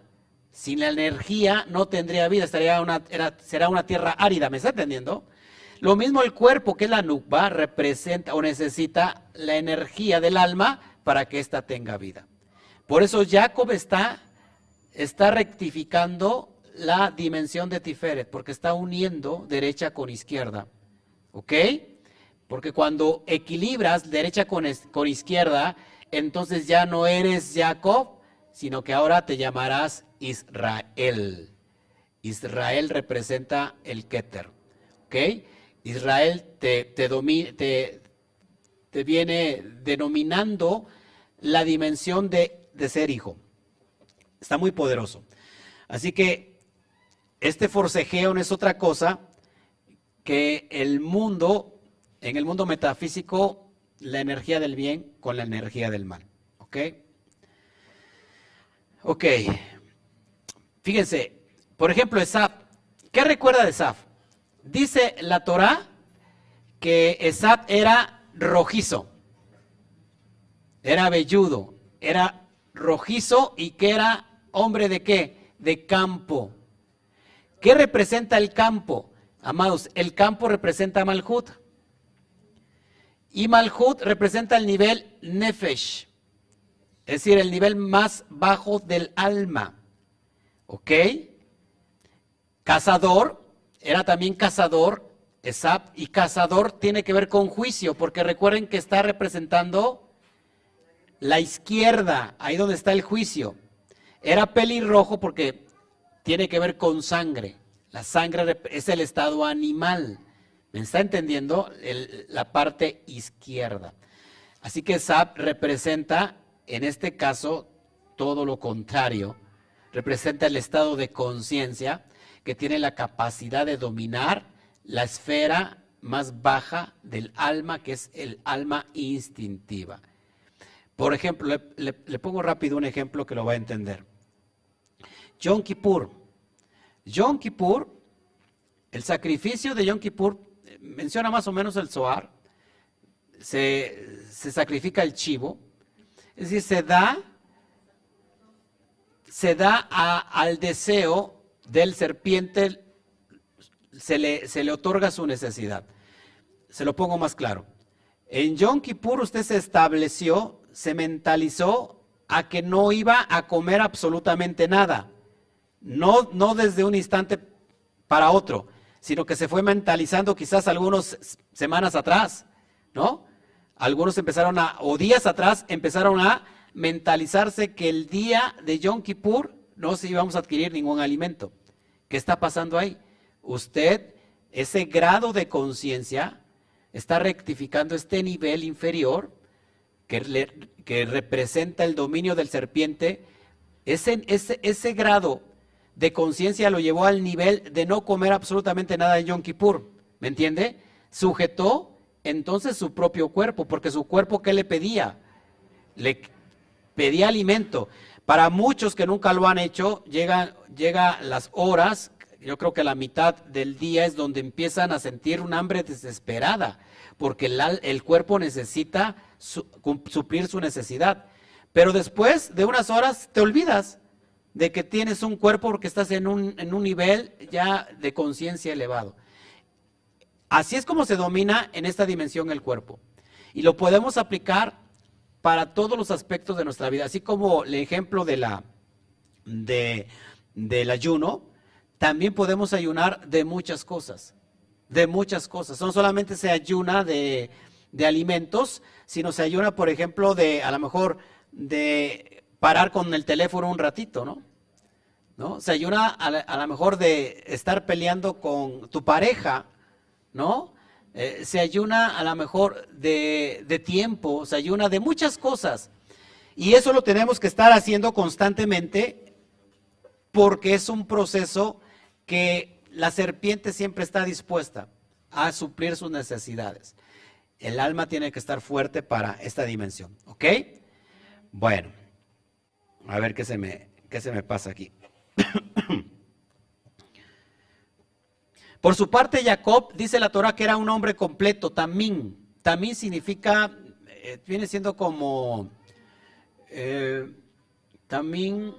Sin la energía no tendría vida, estaría una, será una tierra árida, ¿me está entendiendo? Lo mismo el cuerpo, que es la nukba, representa o necesita la energía del alma para que ésta tenga vida. Por eso Jacob está, está rectificando la dimensión de Tiferet, porque está uniendo derecha con izquierda. ¿Ok? Porque cuando equilibras derecha con, con izquierda, entonces ya no eres Jacob, sino que ahora te llamarás Israel. Israel representa el Keter. ¿Ok? Israel te, te, te, viene denominando la dimensión de, de ser hijo. Está muy poderoso. Así que este forcejeo no es otra cosa que el mundo, en el mundo metafísico, la energía del bien con la energía del mal. ¿Ok? Ok. Fíjense, por ejemplo, Esaf. ¿Qué recuerda de Esaf? Dice la Torah que Esaf era rojizo, era velludo, era rojizo y que era hombre de qué? De campo. ¿Qué representa el campo? Amados, el campo representa Malhut. Y Malhut representa el nivel Nefesh, es decir, el nivel más bajo del alma. ¿Ok? Cazador, era también cazador, Esap, y cazador tiene que ver con juicio, porque recuerden que está representando la izquierda, ahí donde está el juicio. Era pelirrojo porque tiene que ver con sangre. La sangre es el estado animal. ¿Me está entendiendo? la parte izquierda. Así que Sap representa, en este caso, todo lo contrario. Representa el estado de conciencia que tiene la capacidad de dominar la esfera más baja del alma, que es el alma instintiva. Por ejemplo, le, pongo rápido un ejemplo que lo va a entender. Yom Kippur. Yom Kippur, el sacrificio de Yom Kippur, eh, menciona más o menos el Zohar, se, sacrifica el chivo, es decir, se da, se da al deseo del serpiente se le, se le otorga su necesidad. Se lo pongo más claro. En Yom Kippur usted se estableció, se mentalizó a que no iba a comer absolutamente nada. No, no desde un instante para otro, sino que se fue mentalizando quizás algunas semanas atrás, ¿no? Algunos empezaron a, o días atrás, empezaron a mentalizarse que el día de Yom Kippur no se íbamos a adquirir ningún alimento. ¿Qué está pasando ahí? Usted, ese grado de conciencia, está rectificando este nivel inferior que, que, representa el dominio del serpiente. Ese, ese, ese grado de conciencia lo llevó al nivel de no comer absolutamente nada en Yom Kippur. ¿Me entiende? Sujetó entonces su propio cuerpo, porque su cuerpo, ¿qué le pedía? Le pedía alimento. Para muchos que nunca lo han hecho, llegan llega las horas, yo creo que la mitad del día es donde empiezan a sentir un hambre desesperada, porque el, cuerpo necesita suplir su necesidad. Pero después de unas horas te olvidas de que tienes un cuerpo porque estás en un, en un nivel ya de conciencia elevado. Así es como se domina en esta dimensión el cuerpo. Y lo podemos aplicar para todos los aspectos de nuestra vida, así como el ejemplo de la, de, del ayuno, también podemos ayunar de muchas cosas, de muchas cosas. No solamente se ayuna de, de alimentos, sino se ayuna, por ejemplo, de a lo mejor de parar con el teléfono un ratito, ¿no? ¿No? Se ayuna a, lo mejor de estar peleando con tu pareja, ¿no? Eh, se ayuna a lo mejor de, de tiempo, se ayuna de muchas cosas. Y eso lo tenemos que estar haciendo constantemente porque es un proceso que la serpiente siempre está dispuesta a suplir sus necesidades. El alma tiene que estar fuerte para esta dimensión, ¿ok? Bueno, a ver qué se me, qué se me pasa aquí. Por su parte, Jacob dice la Torah que era un hombre completo, tamín. Tamín significa, eh, viene siendo como, eh, tamín,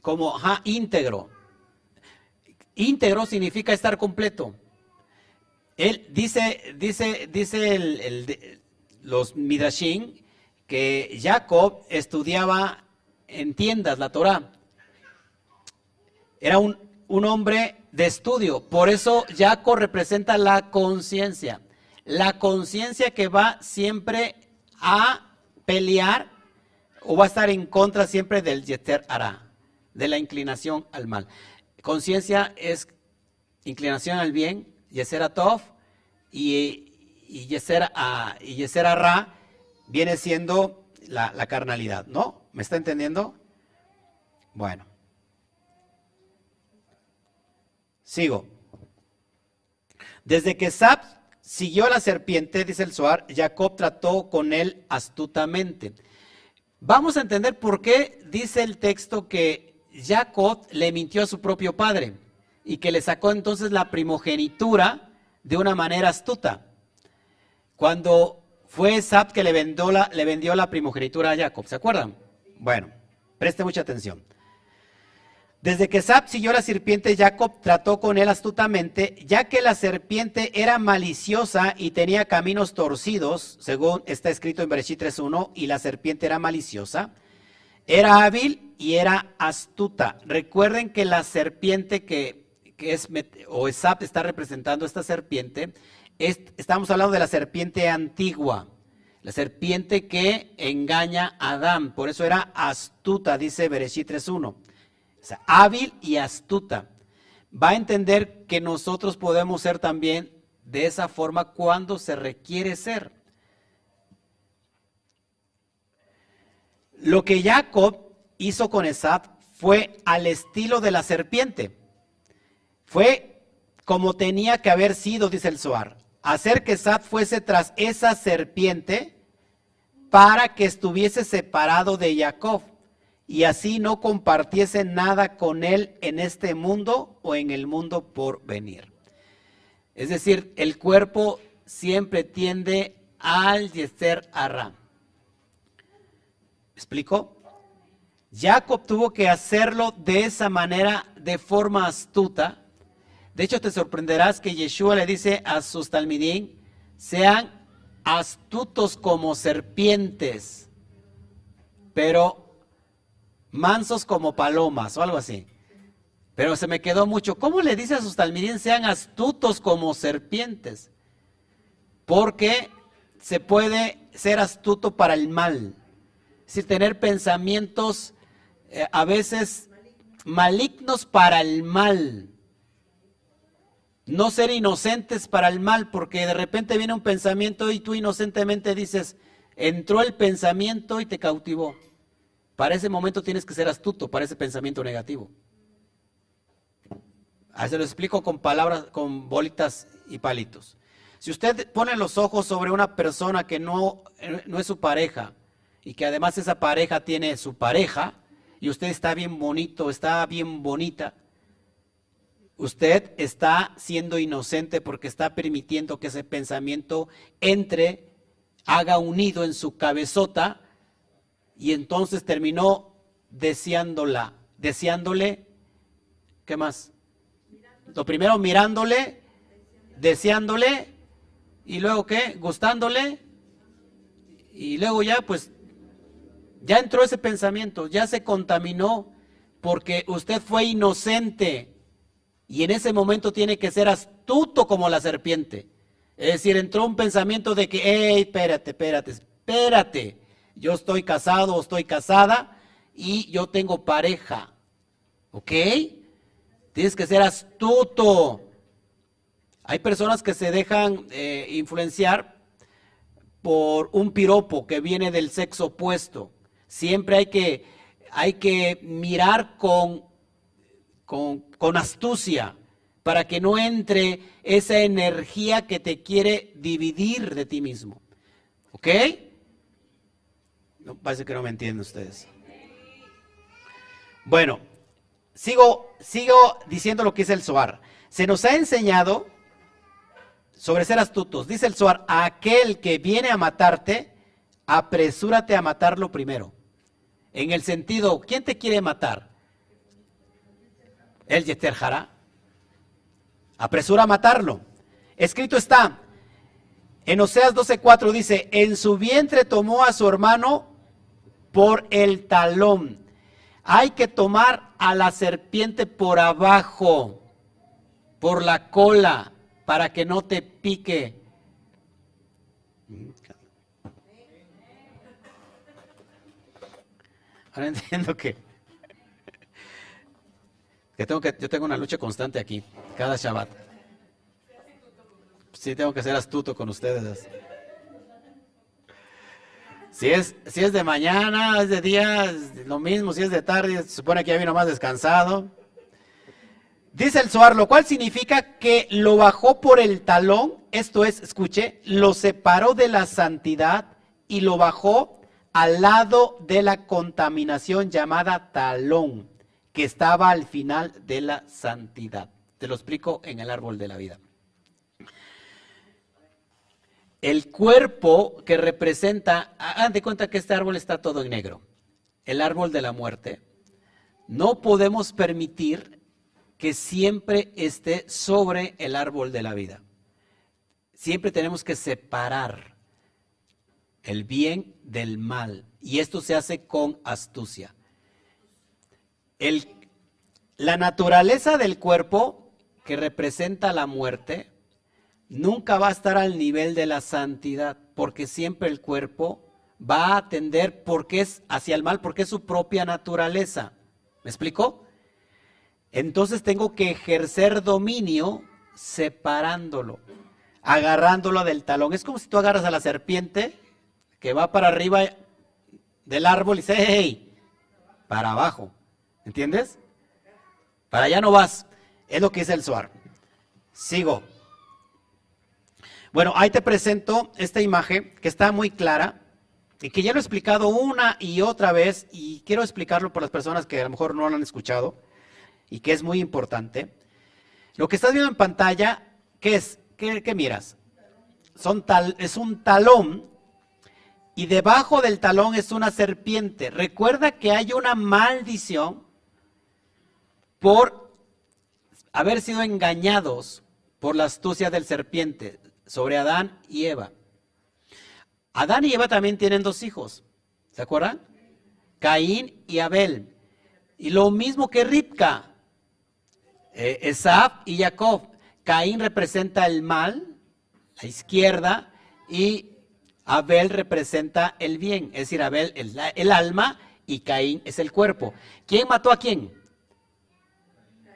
como íntegro. Íntegro significa estar completo. Él dice, dice, dice los Midrashim que Jacob estudiaba en tiendas la Torah. Era un, un hombre de estudio. Por eso Jacob representa la conciencia. La conciencia que va siempre a pelear o va a estar en contra siempre del Yeter Ara, de la inclinación al mal. Conciencia es inclinación al bien, Yeser Atov, y, Yeser, a, viene siendo la, carnalidad, ¿no? ¿Me está entendiendo? Bueno. Sigo. Desde que Sab siguió a la serpiente, dice el Suar, Jacob trató con él astutamente. Vamos a entender por qué dice el texto que Jacob le mintió a su propio padre y que le sacó entonces la primogenitura de una manera astuta. Cuando fue Sab que le vendió la, le primogenitura a Jacob, ¿se acuerdan? Bueno, preste mucha atención. Desde que Sab siguió la serpiente, Jacob trató con él astutamente, ya que la serpiente era maliciosa y tenía caminos torcidos, según está escrito en Bereshit 3.1, y la serpiente era maliciosa. Era hábil y era astuta. Recuerden que la serpiente que, es, o Sab está representando esta serpiente, estamos hablando de la serpiente antigua, la serpiente que engaña a Adán. Por eso era astuta, dice Bereshit 3.1 hábil y astuta. Va a entender que nosotros podemos ser también de esa forma cuando se requiere ser. Lo que Jacob hizo con Esab fue al estilo de la serpiente. Fue como tenía que haber sido, dice el Zohar. Hacer que Esab fuese tras esa serpiente para que estuviese separado de Jacob y así no compartiese nada con él en este mundo o en el mundo por venir. Es decir, el cuerpo siempre tiende al Yeser Arra. ¿Explico? Jacob tuvo que hacerlo de esa manera, de forma astuta. De hecho, te sorprenderás que Yeshua le dice a sus talmidín, sean astutos como serpientes, pero mansos como palomas o algo así. Pero se me quedó mucho. ¿Cómo le dice a sus talmidín sean astutos como serpientes? Porque se puede ser astuto para el mal. Es decir, tener pensamientos eh, a veces malignos para el mal. No ser inocentes para el mal, porque de repente viene un pensamiento y tú inocentemente dices, entró el pensamiento y te cautivó. Para ese momento tienes que ser astuto para ese pensamiento negativo. Ahí se lo explico con palabras, con bolitas y palitos. Si usted pone los ojos sobre una persona que no, no es su pareja y que además esa pareja tiene su pareja y usted está bien bonito, está bien bonita, usted está siendo inocente porque está permitiendo que ese pensamiento entre, haga un nido en su cabezota y entonces terminó deseándola, deseándole, ¿qué más? Lo primero mirándole, deseándole, y luego qué, gustándole, y luego ya pues, ya entró ese pensamiento, ya se contaminó, porque usted fue inocente, y en ese momento tiene que ser astuto como la serpiente. Es decir, entró un pensamiento de que, hey, espérate, espérate, espérate yo estoy casado o estoy casada y yo tengo pareja. ¿Ok? Tienes que ser astuto. Hay personas que se dejan eh, influenciar por un piropo que viene del sexo opuesto. Siempre hay que, hay que mirar con, con, astucia para que no entre esa energía que te quiere dividir de ti mismo. ¿Ok? No, parece que no me entienden ustedes. Bueno, sigo, sigo diciendo lo que es el Soar. Se nos ha enseñado sobre ser astutos. Dice el a aquel que viene a matarte, apresúrate a matarlo primero. En el sentido, ¿quién te quiere matar? El Yeter Apresura a matarlo. Escrito está, en Oseas 12:4 dice, en su vientre tomó a su hermano por el talón. Hay que tomar a la serpiente por abajo, por la cola, para que no te pique. Ahora entiendo que, que, tengo que yo tengo una lucha constante aquí, cada Shabbat. Sí, tengo que ser astuto con ustedes. Si es, si es de mañana, es de día, lo mismo. Si es de tarde, se supone que ya vino más descansado. Dice el Zohar, lo cual significa que lo bajó por el talón, esto es, escuche, lo separó de la santidad y lo bajó al lado de la contaminación llamada talón, que estaba al final de la santidad. Te lo explico en el árbol de la vida. El cuerpo que representa, hagan de cuenta que este árbol está todo en negro, el árbol de la muerte. No podemos permitir que siempre esté sobre el árbol de la vida. Siempre tenemos que separar el bien del mal. Y esto se hace con astucia. La naturaleza del cuerpo que representa la muerte nunca va a estar al nivel de la santidad, porque siempre el cuerpo va a tender porque es hacia el mal, porque es su propia naturaleza. ¿Me explico? Entonces tengo que ejercer dominio separándolo, agarrándolo del talón. Es como si tú agarras a la serpiente que va para arriba del árbol y dice, hey, para abajo. ¿Entiendes? Para allá no vas. Es lo que dice el Suar. Sigo. Bueno, ahí te presento esta imagen que está muy clara y que ya lo he explicado una y otra vez y quiero explicarlo por las personas que a lo mejor no lo han escuchado y que es muy importante. Lo que estás viendo en pantalla, ¿qué es? ¿Qué, miras? Son tal, es un talón y debajo del talón es una serpiente. Recuerda que hay una maldición por haber sido engañados por la astucia del serpiente sobre Adán y Eva. Adán y Eva también tienen dos hijos, ¿se acuerdan? Caín y Abel. Y lo mismo que Ripka, eh, Esaf y Jacob. Caín representa el mal, la izquierda, y Abel representa el bien, es decir, Abel es el alma y Caín es el cuerpo. ¿Quién mató a quién?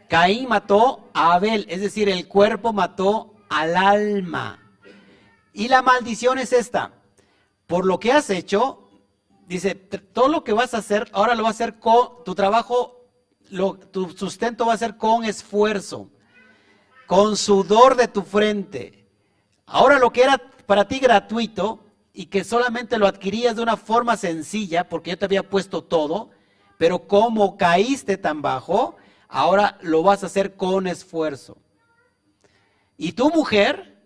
Caín mató a Abel, es decir, el cuerpo mató al alma. Y la maldición es esta. Por lo que has hecho, dice, todo lo que vas a hacer, ahora lo vas a hacer con tu trabajo, tu sustento va a ser con esfuerzo, con sudor de tu frente. Ahora lo que era para ti gratuito, y que solamente lo adquirías de una forma sencilla, porque yo te había puesto todo, pero como caíste tan bajo, ahora lo vas a hacer con esfuerzo. Y tu mujer,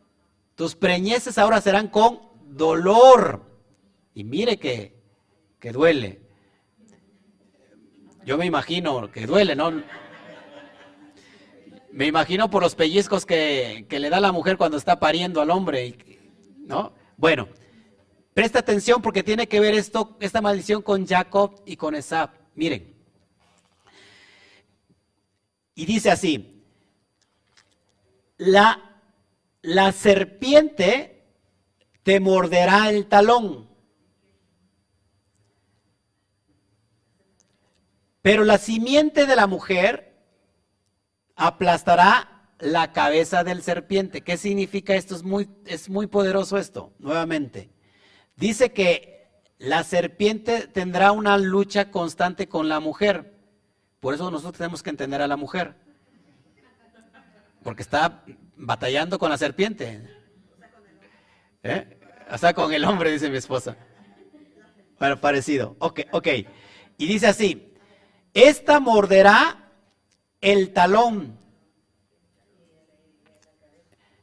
tus preñeces ahora serán con dolor. Y mire que, que duele. Yo me imagino que duele, ¿no? Me imagino por los pellizcos que, que le da la mujer cuando está pariendo al hombre, ¿no? Bueno, Presta atención porque tiene que ver esto, esta maldición con Jacob y con Esab. Miren. Y dice así, la, la serpiente te morderá el talón, pero la simiente de la mujer aplastará la cabeza del serpiente. ¿Qué significa esto? Es muy, es muy poderoso esto, nuevamente. Dice que la serpiente tendrá una lucha constante con la mujer. Por eso nosotros tenemos que entender a la mujer. Porque está batallando con la serpiente. ¿Eh? Hasta con el hombre, dice mi esposa. Bueno, parecido. Ok, ok. Y dice así, esta morderá el talón.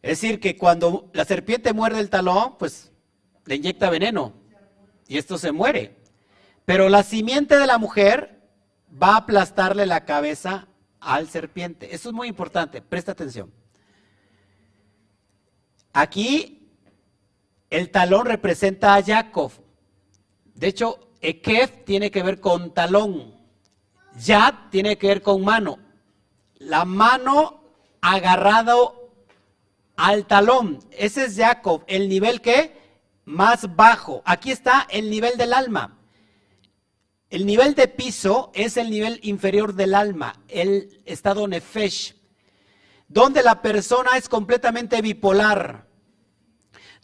Es decir, que cuando la serpiente muerde el talón, pues le inyecta veneno y esto se muere. Pero la simiente de la mujer va a aplastarle la cabeza al serpiente. Eso es muy importante, presta atención. aquí el talón representa a Jacob. De hecho, Ekef tiene que ver con talón. Yad tiene que ver con mano. La mano agarrado al talón. Ese es Jacob, el nivel que más bajo. Aquí está el nivel del alma. El nivel de piso es el nivel inferior del alma, el estado nefesh, donde la persona es completamente bipolar,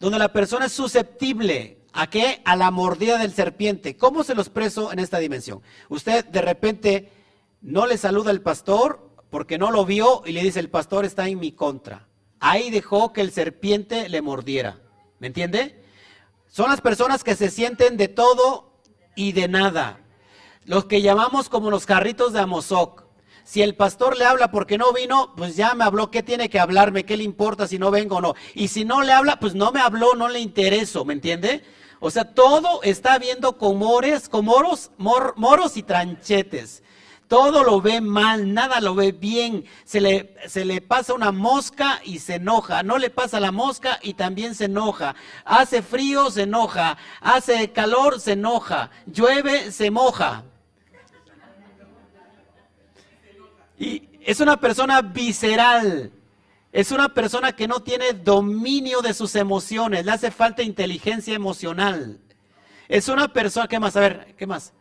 donde la persona es susceptible a qué? A la mordida del serpiente. ¿Cómo se lo expreso en esta dimensión? Usted de repente no le saluda al pastor porque no lo vio y le dice, el pastor está en mi contra. Ahí dejó que el serpiente le mordiera. ¿Me entiende? Son las personas que se sienten de todo y de nada. Los que llamamos como los carritos de Amozoc. Si el pastor le habla porque no vino, pues ya me habló, ¿qué tiene que hablarme? ¿Qué le importa si no vengo o no? Y si no le habla, pues no me habló, no le intereso, ¿me entiende? O sea, todo está viendo con mores, con moros, y tranchetes. Todo lo ve mal, nada lo ve bien. Se le pasa una mosca y se enoja. No le pasa la mosca y también se enoja. Hace frío, se enoja. Hace calor, se enoja. Llueve, se moja. Y es una persona visceral. Es una persona que no tiene dominio de sus emociones. Le hace falta inteligencia emocional. Es una persona, ¿qué más? A ver, ¿qué más?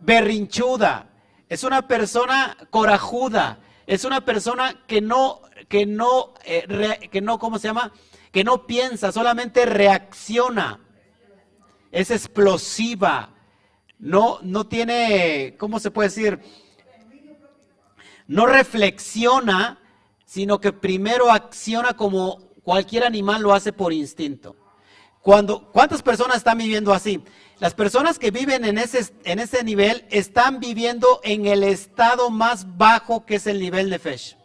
Berrinchuda es una persona corajuda, es una persona que no, que no, eh, que no, ¿cómo se llama? Que no piensa, solamente reacciona. Es explosiva, no, no tiene, ¿cómo se puede decir? No reflexiona, sino que primero acciona como cualquier animal lo hace por instinto. Cuando, ¿Cuántas personas están viviendo así? Las personas que viven en ese, en ese nivel están viviendo en el estado más bajo que es el nivel de Fesh.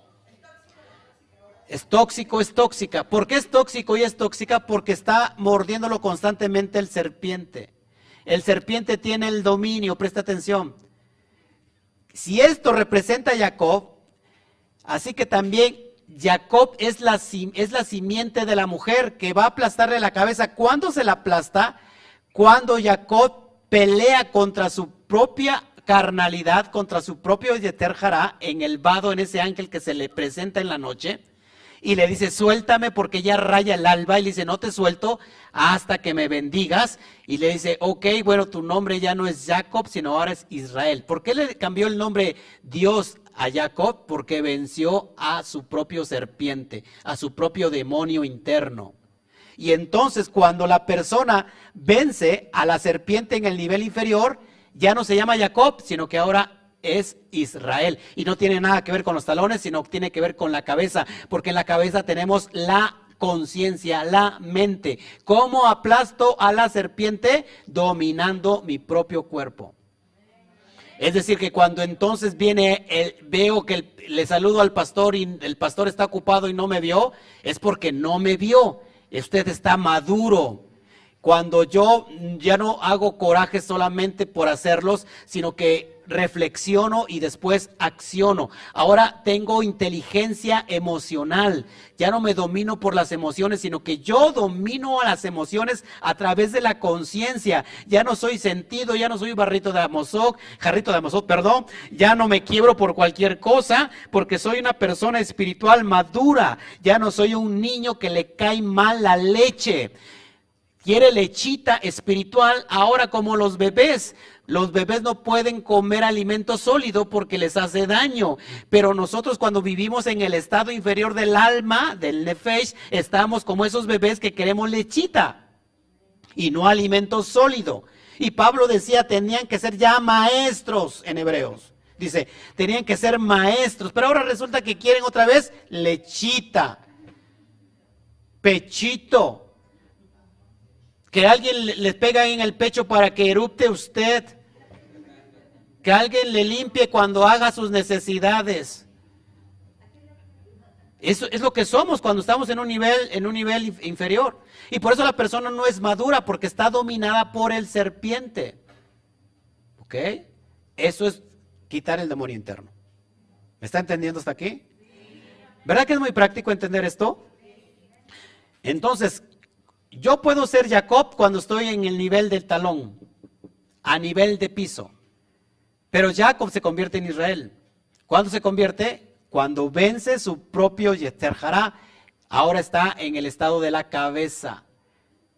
Es tóxico, es tóxica. ¿Por qué es tóxico y es tóxica? Porque está mordiéndolo constantemente el serpiente. El serpiente tiene el dominio, presta atención. Si esto representa a Jacob, así que también Jacob es la, es la simiente de la mujer que va a aplastarle la cabeza. ¿Cuándo se la aplasta? Cuando Jacob pelea contra su propia carnalidad, contra su propio Yeter en el vado, en ese ángel que se le presenta en la noche, y le dice, suéltame porque ya raya el alba, y le dice, no te suelto hasta que me bendigas, y le dice, ok, bueno, tu nombre ya no es Jacob, sino ahora es Israel. ¿Por qué le cambió el nombre Dios a Jacob? Porque venció a su propio serpiente, a su propio demonio interno. Y entonces cuando la persona vence a la serpiente en el nivel inferior, ya no se llama Jacob, sino que ahora es Israel. Y no tiene nada que ver con los talones, sino tiene que ver con la cabeza, porque en la cabeza tenemos la conciencia, la mente. ¿Cómo aplasto a la serpiente? Dominando mi propio cuerpo. Es decir, que cuando entonces viene, el, veo que le saludo al pastor y el pastor está ocupado y no me vio, es porque no me vio usted está maduro. Cuando yo ya no hago coraje solamente por hacerlos, sino que reflexiono y después acciono. Ahora tengo inteligencia emocional. Ya no me domino por las emociones, sino que yo domino a las emociones a través de la conciencia. Ya no soy sentido, ya no soy barrito de Amozoc, jarrito de Amozoc, perdón. Ya no me quiebro por cualquier cosa, porque soy una persona espiritual madura. Ya no soy un niño que le cae mal la leche quiere lechita espiritual ahora como los bebés. Los bebés no pueden comer alimento sólido porque les hace daño. Pero nosotros cuando vivimos en el estado inferior del alma, del nefesh, estamos como esos bebés que queremos lechita y no alimento sólido. Y Pablo decía, tenían que ser ya maestros en hebreos. Dice, tenían que ser maestros, pero ahora resulta que quieren otra vez lechita, pechito, que alguien les pega en el pecho para que erupte usted, que alguien le limpie cuando haga sus necesidades. Eso es lo que somos cuando estamos en un nivel, en un nivel inferior. Y por eso la persona no es madura, porque está dominada por el serpiente. ¿Ok? Eso es quitar el demonio interno. ¿Me está entendiendo hasta aquí? ¿Verdad que es muy práctico entender esto? Entonces, yo puedo ser Jacob cuando estoy en el nivel del talón, a nivel de piso. Pero Jacob se convierte en Israel. ¿Cuándo se convierte? Cuando vence su propio Yeterjará. Ahora está en el estado de la cabeza.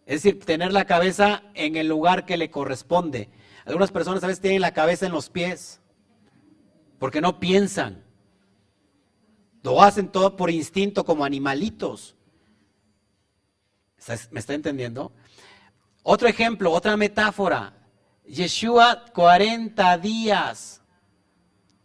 Es decir, tener la cabeza en el lugar que le corresponde. Algunas personas a veces tienen la cabeza en los pies porque no piensan. Lo hacen todo por instinto como animalitos. ¿Me está entendiendo? Otro ejemplo, otra metáfora. Yeshua 40 días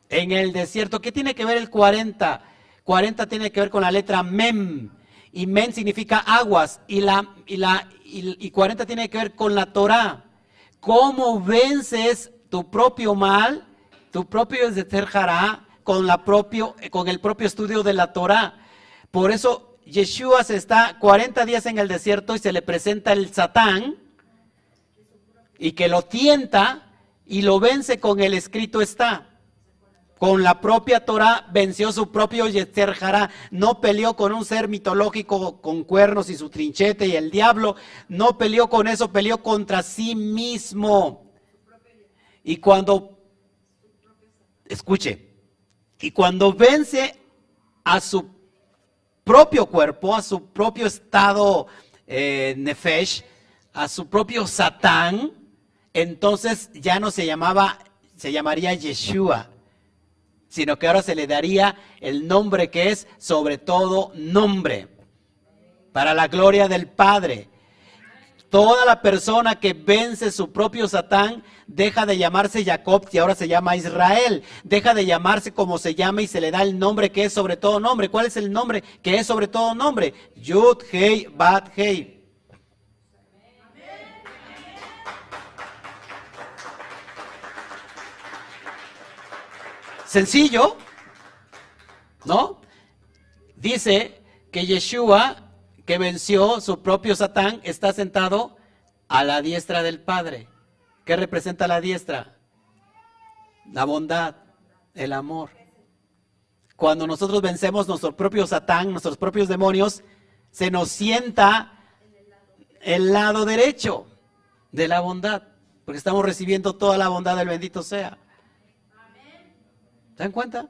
en el desierto. ¿Qué tiene que ver el 40? 40 tiene que ver con la letra Mem. Y Mem significa aguas. Y, la, y, la, y, 40 tiene que ver con la Torah. ¿Cómo vences tu propio mal, tu propio Zeterjará, con, con el propio estudio de la Torah? Por eso Yeshua se está 40 días en el desierto y se le presenta el Satán y que lo tienta y lo vence con el escrito está. Con la propia Torah venció su propio Yetzer No peleó con un ser mitológico con cuernos y su trinchete y el diablo. No peleó con eso, peleó contra sí mismo. Y cuando, escuche, y cuando vence a su propio cuerpo, a su propio estado eh, nefesh, a su propio satán, entonces ya no se llamaba, se llamaría Yeshua, sino que ahora se le daría el nombre que es sobre todo nombre, para la gloria del Padre. Toda la persona que vence su propio Satán deja de llamarse Jacob y ahora se llama Israel. Deja de llamarse como se llama y se le da el nombre que es sobre todo nombre. ¿Cuál es el nombre que es sobre todo nombre? Yud, Hei, Bat, Hei. Sencillo, ¿no? Dice que Yeshua que venció su propio Satán, está sentado a la diestra del Padre. ¿Qué representa la diestra? La bondad, el amor. Cuando nosotros vencemos nuestro propio Satán, nuestros propios demonios, se nos sienta el lado derecho de la bondad, porque estamos recibiendo toda la bondad del bendito sea. ¿Se dan cuenta?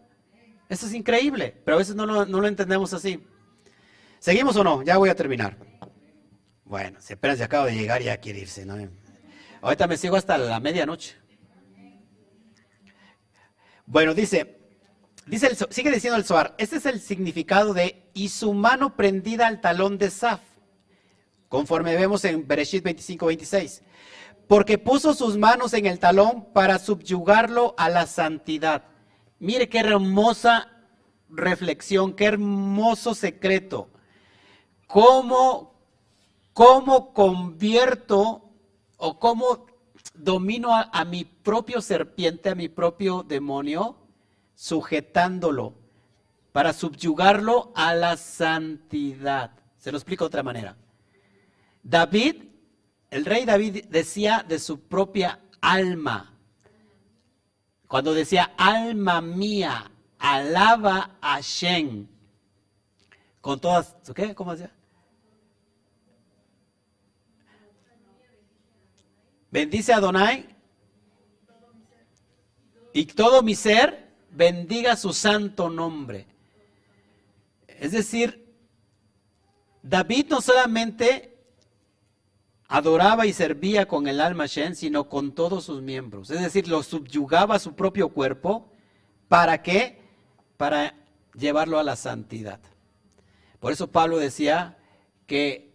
Eso es increíble, pero a veces no lo, no lo entendemos así. ¿Seguimos o no? Ya voy a terminar. Bueno, si apenas se acaba de llegar ya quiere irse. ¿no? Ahorita me sigo hasta la medianoche. Bueno, dice, el, sigue diciendo el Zohar, este es el significado de y su mano prendida al talón de Saf, conforme vemos en Bereshit 25, 26. Porque puso sus manos en el talón para subyugarlo a la santidad. Mire qué hermosa reflexión, qué hermoso secreto. ¿Cómo, cómo convierto o cómo domino a, mi propio serpiente, a mi propio demonio, sujetándolo para subyugarlo a la santidad? Se lo explico de otra manera. David, el rey David decía de su propia alma, cuando decía, alma mía, alaba a Shen, con todas, ¿qué? ¿Cómo decía? Bendice a Adonai y todo mi ser bendiga su santo nombre. Es decir, David no solamente adoraba y servía con el alma Shen, sino con todos sus miembros. Es decir, lo subyugaba a su propio cuerpo. ¿Para qué? Para llevarlo a la santidad. Por eso Pablo decía que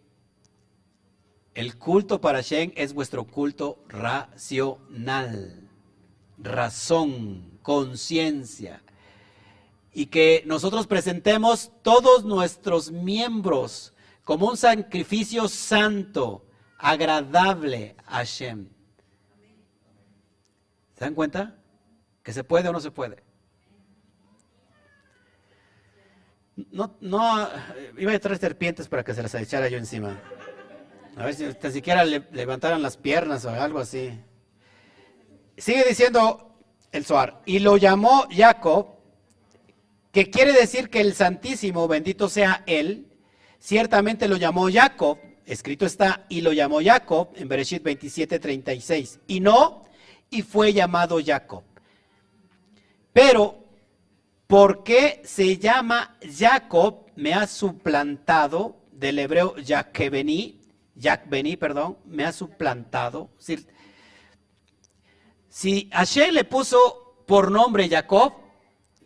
el culto para Shen es vuestro culto racional, razón, conciencia. Y que nosotros presentemos todos nuestros miembros como un sacrificio santo, agradable a Shem. ¿Se dan cuenta? ¿Que se puede o no se puede? No, no, iba a traer serpientes para que se las echara yo encima. A ver si ni siquiera le, levantaran las piernas o algo así. Sigue diciendo el Zohar. Y lo llamó Jacob, que quiere decir que el Santísimo, bendito sea él, ciertamente lo llamó Jacob, escrito está, y lo llamó Jacob en Bereshit 27, 36, y no, y fue llamado Jacob. Pero, ¿por qué se llama Jacob? Me ha suplantado del hebreo Yakbení, Yakbení, perdón, me ha suplantado. Si Hashem le puso por nombre Jacob,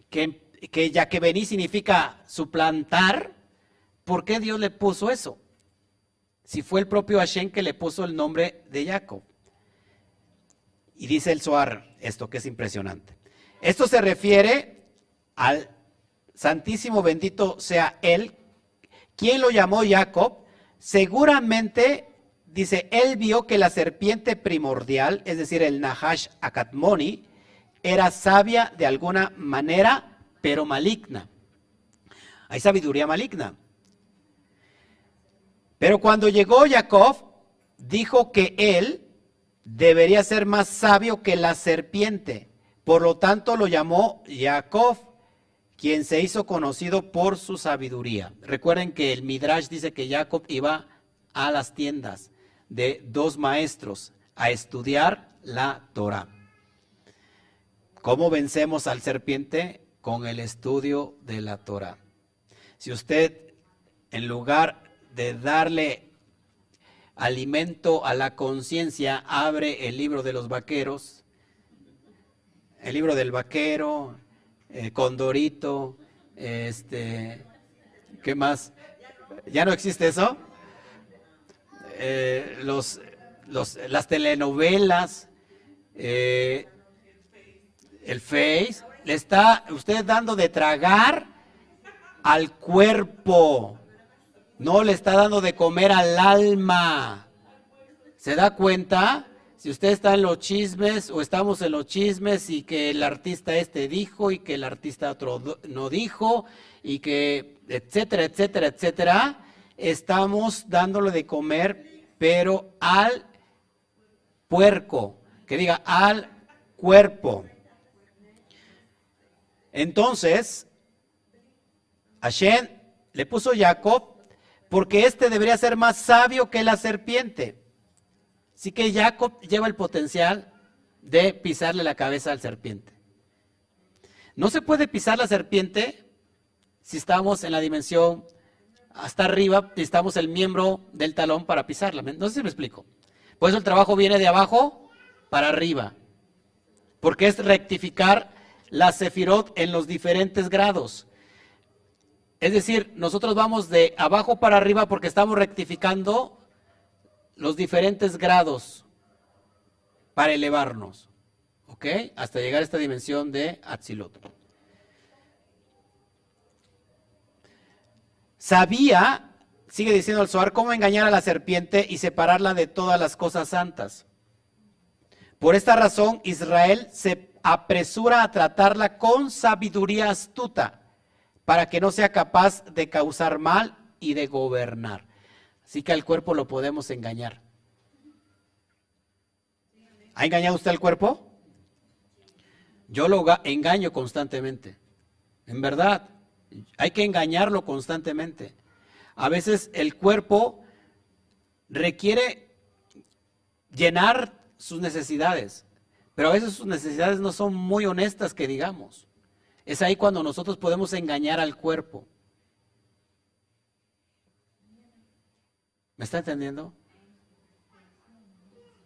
que, que significa suplantar, ¿por qué Dios le puso eso? Si fue el propio Hashem que le puso el nombre de Jacob. Y dice el Zohar esto que es impresionante. Esto se refiere al Santísimo bendito sea Él, quien lo llamó Jacob. Seguramente, dice, él vio que la serpiente primordial, es decir, el Nahash Akatmoni, era sabia de alguna manera, pero maligna. Hay sabiduría maligna. Pero cuando llegó Jacob, dijo que él debería ser más sabio que la serpiente. Por lo tanto, lo llamó Jacob, quien se hizo conocido por su sabiduría. Recuerden que el Midrash dice que Jacob iba a las tiendas de dos maestros a estudiar la Torah. ¿Cómo vencemos al serpiente? Con el estudio de la Torah. Si usted, en lugar de darle alimento a la conciencia, abre el libro de los vaqueros, el libro del vaquero, eh, Condorito, este, ¿qué más? ¿Ya no existe eso? Eh, los, las telenovelas, eh, el Face, le está usted dando de tragar al cuerpo, no le está dando de comer al alma. ¿Se da cuenta? Si usted está en los chismes o estamos en los chismes y que el artista este dijo y que el artista otro no dijo y que etcétera, etcétera, etcétera, estamos dándole de comer, pero al puerco, que diga al cuerpo. Entonces, Hashem le puso Jacob porque este debería ser más sabio que la serpiente. Así que Jacob lleva el potencial de pisarle la cabeza al serpiente. No se puede pisar la serpiente si estamos en la dimensión hasta arriba, necesitamos el miembro del talón para pisarla. No sé si me explico. Por eso el trabajo viene de abajo para arriba. Porque es rectificar la sefirot en los diferentes grados. Es decir, nosotros vamos de abajo para arriba porque estamos rectificando los diferentes grados para elevarnos. ¿Ok? Hasta llegar a esta dimensión de Atzilot. Sabía, sigue diciendo el Zohar, cómo engañar a la serpiente y separarla de todas las cosas santas. Por esta razón, Israel se apresura a tratarla con sabiduría astuta para que no sea capaz de causar mal y de gobernar. Así que al cuerpo lo podemos engañar. ¿Ha engañado usted al cuerpo? Yo lo engaño constantemente. En verdad, hay que engañarlo constantemente. A veces el cuerpo requiere llenar sus necesidades. Pero a veces sus necesidades no son muy honestas que digamos. Es ahí cuando nosotros podemos engañar al cuerpo. ¿Me está entendiendo?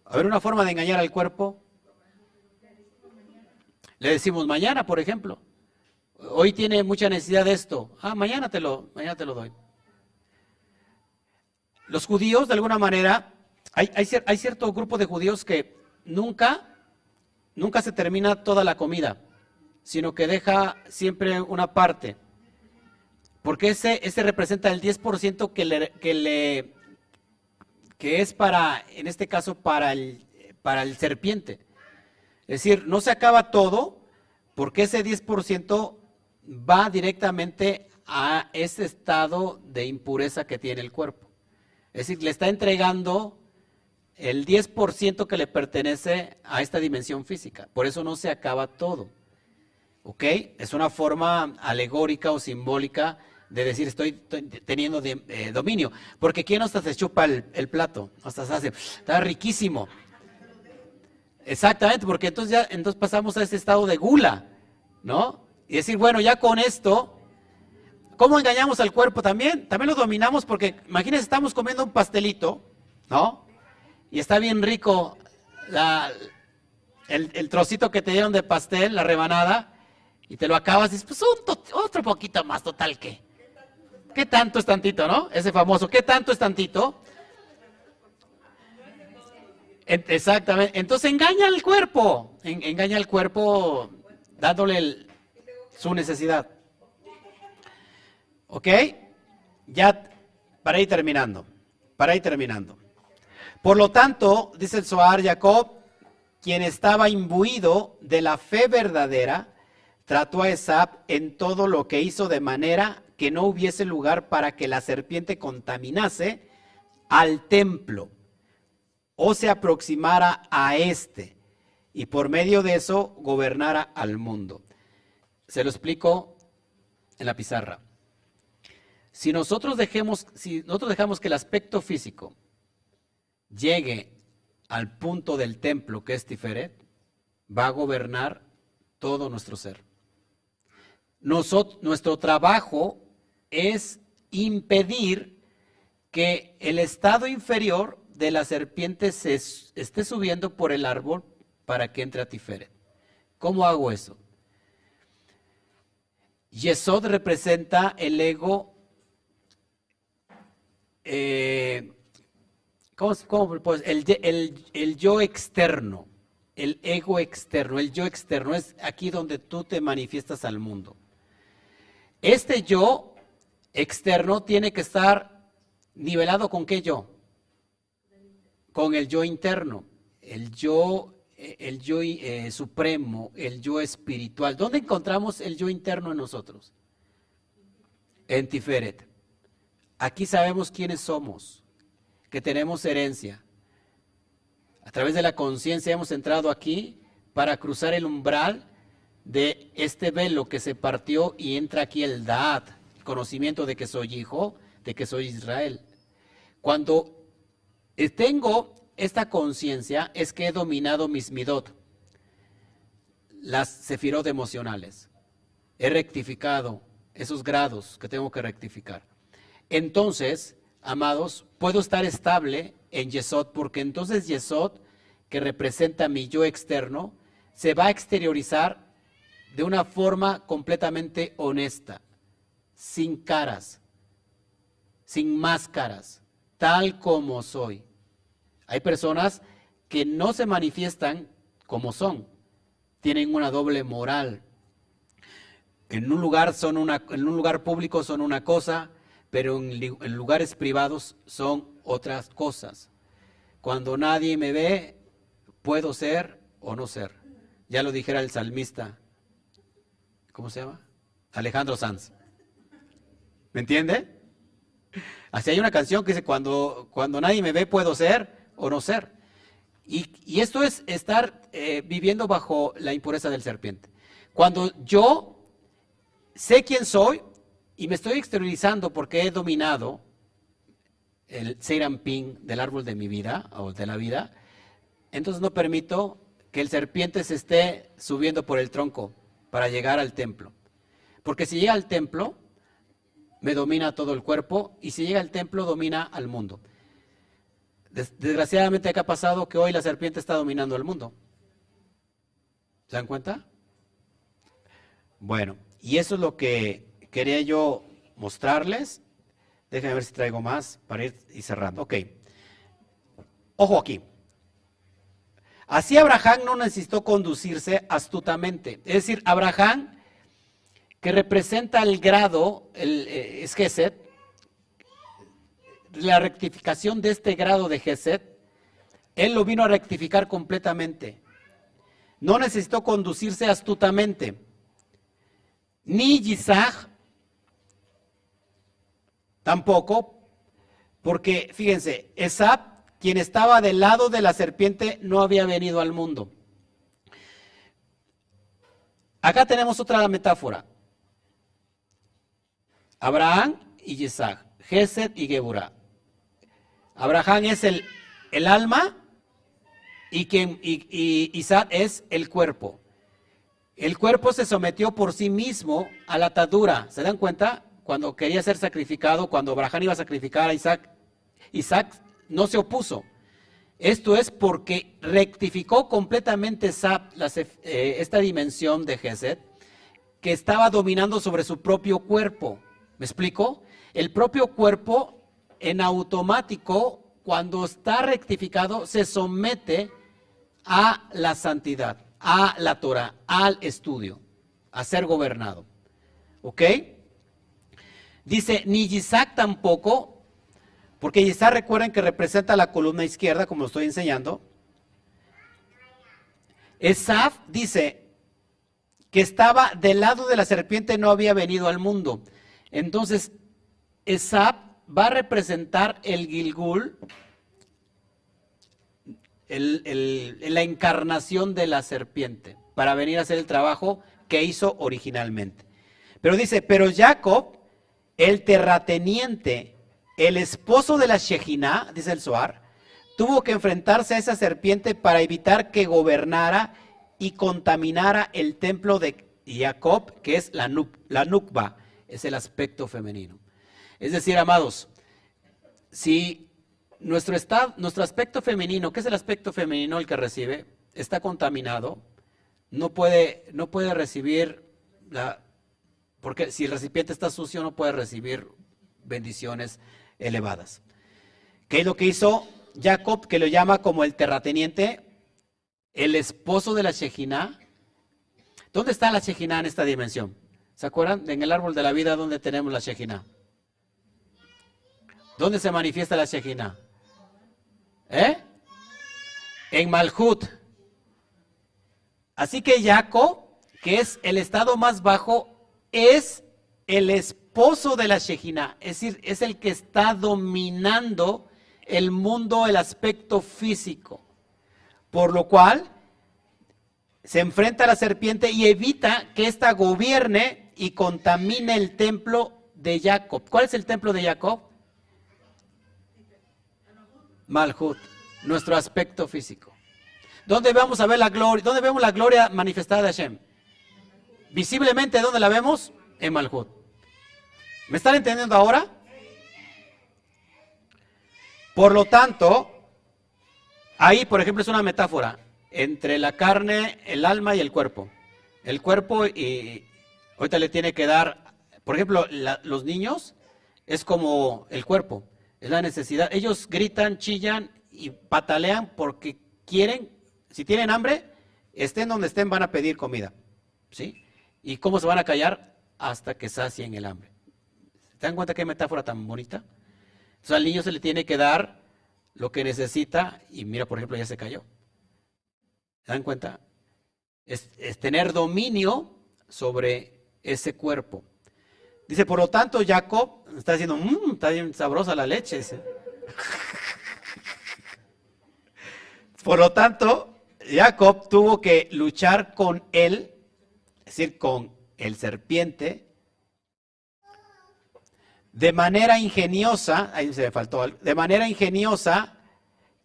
A ver, una forma de engañar al cuerpo. Le decimos mañana, por ejemplo. Hoy tiene mucha necesidad de esto. Ah, mañana te lo, mañana te lo doy. Los judíos, de alguna manera, hay, cierto grupo de judíos que nunca nunca se termina toda la comida, sino que deja siempre una parte. Porque ese, ese representa el 10% que le, que le que es para, en este caso, para el, para el serpiente. Es decir, no se acaba todo, porque ese 10% va directamente a ese estado de impureza que tiene el cuerpo. Es decir, le está entregando el 10% que le pertenece a esta dimensión física. Por eso no se acaba todo. ¿Ok? Es una forma alegórica o simbólica de decir estoy teniendo eh, dominio. Porque ¿quién hasta se chupa el, plato? Hasta se hace, está riquísimo. Exactamente, porque entonces ya entonces pasamos a ese estado de gula, ¿no? Y decir, bueno, ya con esto, ¿cómo engañamos al cuerpo también? También lo dominamos porque, imagínense, estamos comiendo un pastelito, ¿no? Y está bien rico el, trocito que te dieron de pastel, la rebanada, y te lo acabas y dices, pues otro poquito más, total que. ¿Qué tanto es tantito, no? Ese famoso, ¿qué tanto es tantito? Exactamente. Entonces engaña al cuerpo, engaña al cuerpo dándole su necesidad. ¿Ok? Ya para ir terminando, para ir terminando. Por lo tanto, dice el Zohar Jacob, quien estaba imbuido de la fe verdadera, trató a Esab en todo lo que hizo de manera que no hubiese lugar para que la serpiente contaminase al templo o se aproximara a éste y por medio de eso gobernara al mundo. Se lo explico en la pizarra. Si nosotros dejemos, si nosotros dejamos que el aspecto físico llegue al punto del templo que es Tiferet, va a gobernar todo nuestro ser. nuestro trabajo es impedir que el estado inferior de la serpiente se esté subiendo por el árbol para que entre a Tiferet. ¿Cómo hago eso? Yesod representa el ego, eh, ¿cómo, pues, el, el yo externo, el ego externo, el yo externo es aquí donde tú te manifiestas al mundo. Este yo externo tiene que estar nivelado con qué yo? Con el yo interno, el yo, el yo eh, supremo, el yo espiritual. ¿Dónde encontramos el yo interno en nosotros? En Tiferet. Aquí sabemos quiénes somos, que tenemos herencia. A través de la conciencia hemos entrado aquí para cruzar el umbral de este velo que se partió y entra aquí el Da'at, conocimiento de que soy hijo, de que soy Israel. Cuando tengo esta conciencia es que he dominado mis midot, las sefirot emocionales. He rectificado esos grados que tengo que rectificar. Entonces, amados, puedo estar estable en Yesod, porque entonces Yesod, que representa mi yo externo, se va a exteriorizar de una forma completamente honesta sin caras, sin máscaras, tal como soy. Hay personas que no se manifiestan como son, tienen una doble moral. En un lugar, son una, en un lugar público son una cosa, pero en, en lugares privados son otras cosas. Cuando nadie me ve, puedo ser o no ser. Ya lo dijera el salmista. ¿Cómo se llama? Alejandro Sanz. ¿Me entiende? Así hay una canción que dice, cuando, cuando nadie me ve puedo ser o no ser. Y, esto es estar eh, viviendo bajo la impureza del serpiente. Cuando yo sé quién soy y me estoy exteriorizando porque he dominado el Ping del árbol de mi vida o de la vida, entonces no permito que el serpiente se esté subiendo por el tronco para llegar al templo. Porque si llega al templo, me domina todo el cuerpo y si llega al templo domina al mundo. Desgraciadamente acá ha pasado que hoy la serpiente está dominando el mundo. ¿Se dan cuenta? Bueno, y eso es lo que quería yo mostrarles. Déjenme ver si traigo más para ir y cerrando. Ok. Ojo aquí. Así Abraham no necesitó conducirse astutamente. Es decir, Abraham que representa el grado, el, eh, es Geset, la rectificación de este grado de Geset, él lo vino a rectificar completamente. No necesitó conducirse astutamente. Ni Yisach tampoco, porque fíjense, Esab, quien estaba del lado de la serpiente, no había venido al mundo. Acá tenemos otra metáfora. Abraham y Isaac, Gesed y Geburah. Abraham es el, alma y, quien, y Isaac es el cuerpo. El cuerpo se sometió por sí mismo a la atadura. ¿Se dan cuenta? Cuando quería ser sacrificado, cuando Abraham iba a sacrificar a Isaac, Isaac no se opuso. Esto es porque rectificó completamente eh, esta dimensión de Gesed que estaba dominando sobre su propio cuerpo. ¿Me explico? El propio cuerpo en automático, cuando está rectificado, se somete a la santidad, a la Torah, al estudio, a ser gobernado. ¿Ok? Dice, ni Isaac tampoco porque Isaac recuerden que representa la columna izquierda, como lo estoy enseñando. Esaf dice que estaba del lado de la serpiente, no había venido al mundo. Entonces, Esaf va a representar el Gilgul, la encarnación de la serpiente, para venir a hacer el trabajo que hizo originalmente. Pero dice, pero Jacob, el terrateniente, el esposo de la Shejina, dice el Zohar, tuvo que enfrentarse a esa serpiente para evitar que gobernara y contaminara el templo de Jacob, que es la, la Nukba, es el aspecto femenino. Es decir, amados, si nuestro, estado, nuestro aspecto femenino, que es el aspecto femenino el que recibe, está contaminado, no puede, no puede recibir la, porque si el recipiente está sucio no puede recibir bendiciones elevadas. ¿Qué es lo que hizo Jacob, que lo llama como el terrateniente, el esposo de la Shejina? ¿Dónde está la Shejina en esta dimensión? ¿Se acuerdan? En el árbol de la vida, ¿dónde tenemos la Shejina? ¿Dónde se manifiesta la Shejina? ¿Eh? En Malhut. Así que Jacob, que es el estado más bajo, es el esposo de la Shejina, es decir, es el que está dominando el mundo, el aspecto físico. Por lo cual se enfrenta a la serpiente y evita que ésta gobierne y contamine el templo de Jacob. ¿Cuál es el templo de Jacob? Malhut, nuestro aspecto físico. ¿Dónde vamos a ver la gloria? ¿Dónde vemos la gloria manifestada de Hashem? Visiblemente, ¿dónde la vemos? En Malhut. ¿Me están entendiendo ahora? Por lo tanto, ahí, por ejemplo, es una metáfora entre la carne, el alma y el cuerpo. El cuerpo y ahorita le tiene que dar, por ejemplo, los niños es como el cuerpo, es la necesidad. Ellos gritan, chillan y patalean porque quieren, si tienen hambre, estén donde estén, van a pedir comida. ¿Sí? ¿Y cómo se van a callar? Hasta que sacien el hambre. ¿Se dan cuenta qué metáfora tan bonita? Entonces al niño se le tiene que dar lo que necesita y mira, por ejemplo, ya se cayó. ¿Se dan cuenta? Es, tener dominio sobre ese cuerpo. Dice, por lo tanto, Jacob está diciendo, mmm, está bien sabrosa la leche. Por lo tanto, Jacob tuvo que luchar con él, es decir, con el serpiente, de manera ingeniosa, ahí se me faltó de manera ingeniosa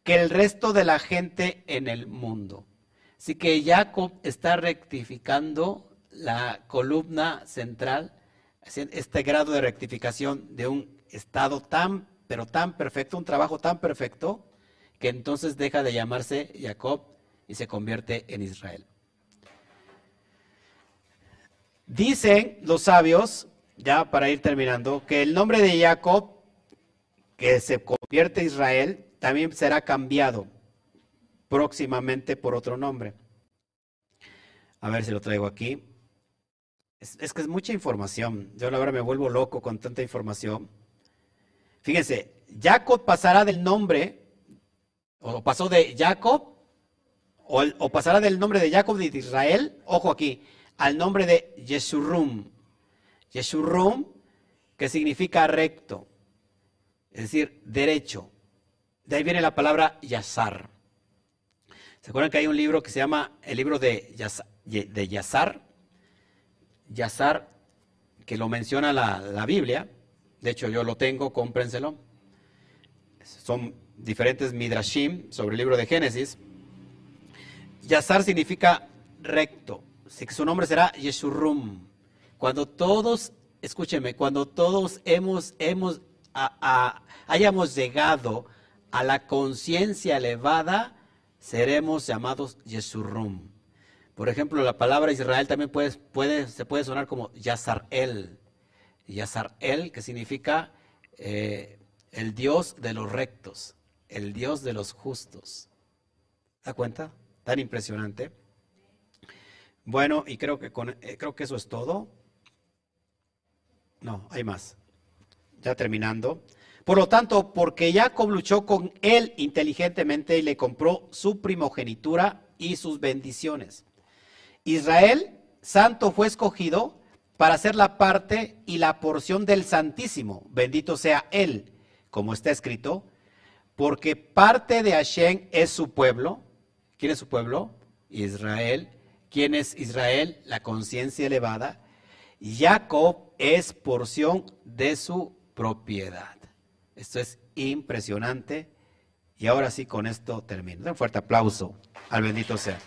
que el resto de la gente en el mundo. Así que Jacob está rectificando la columna central, este grado de rectificación de un estado tan, pero tan perfecto, un trabajo tan perfecto, que entonces deja de llamarse Jacob y se convierte en Israel. Dicen los sabios ya para ir terminando, que el nombre de Jacob, que se convierte en Israel, también será cambiado próximamente por otro nombre. A ver si lo traigo aquí. Es, que es mucha información. Yo ahora me vuelvo loco con tanta información. Fíjense, Jacob pasará del nombre, o pasó de Jacob, o, pasará del nombre de Jacob de Israel, ojo aquí, al nombre de Yeshurun. Yeshurrum, que significa recto, es decir, derecho. De ahí viene la palabra Yazar. ¿Se acuerdan que hay un libro que se llama el libro de, Yazar? Yazar que lo menciona la, Biblia. De hecho, yo lo tengo, cómprenselo. Son diferentes midrashim sobre el libro de Génesis. Yazar significa recto. Su nombre será Yeshurrum. Cuando todos, escúcheme, cuando todos hemos, hemos, hayamos llegado a la conciencia elevada, seremos llamados Yeshurrum. Por ejemplo, la palabra Israel también se puede sonar como Yazarel. Yazarel, que significa eh, el Dios de los rectos, el Dios de los justos. ¿Da cuenta? Tan impresionante. Bueno, y creo que, con, eh, creo que eso es todo. No, hay más. Ya terminando. Por lo tanto, porque Jacob luchó con él inteligentemente y le compró su primogenitura y sus bendiciones. Israel, santo, fue escogido para ser la parte y la porción del Santísimo. Bendito sea él, como está escrito, porque parte de Hashem es su pueblo. ¿Quién es su pueblo? Israel. ¿Quién es Israel? La conciencia elevada. Jacob es porción de su propiedad. Esto es impresionante. Y ahora sí, con esto termino. Un fuerte aplauso al bendito sea.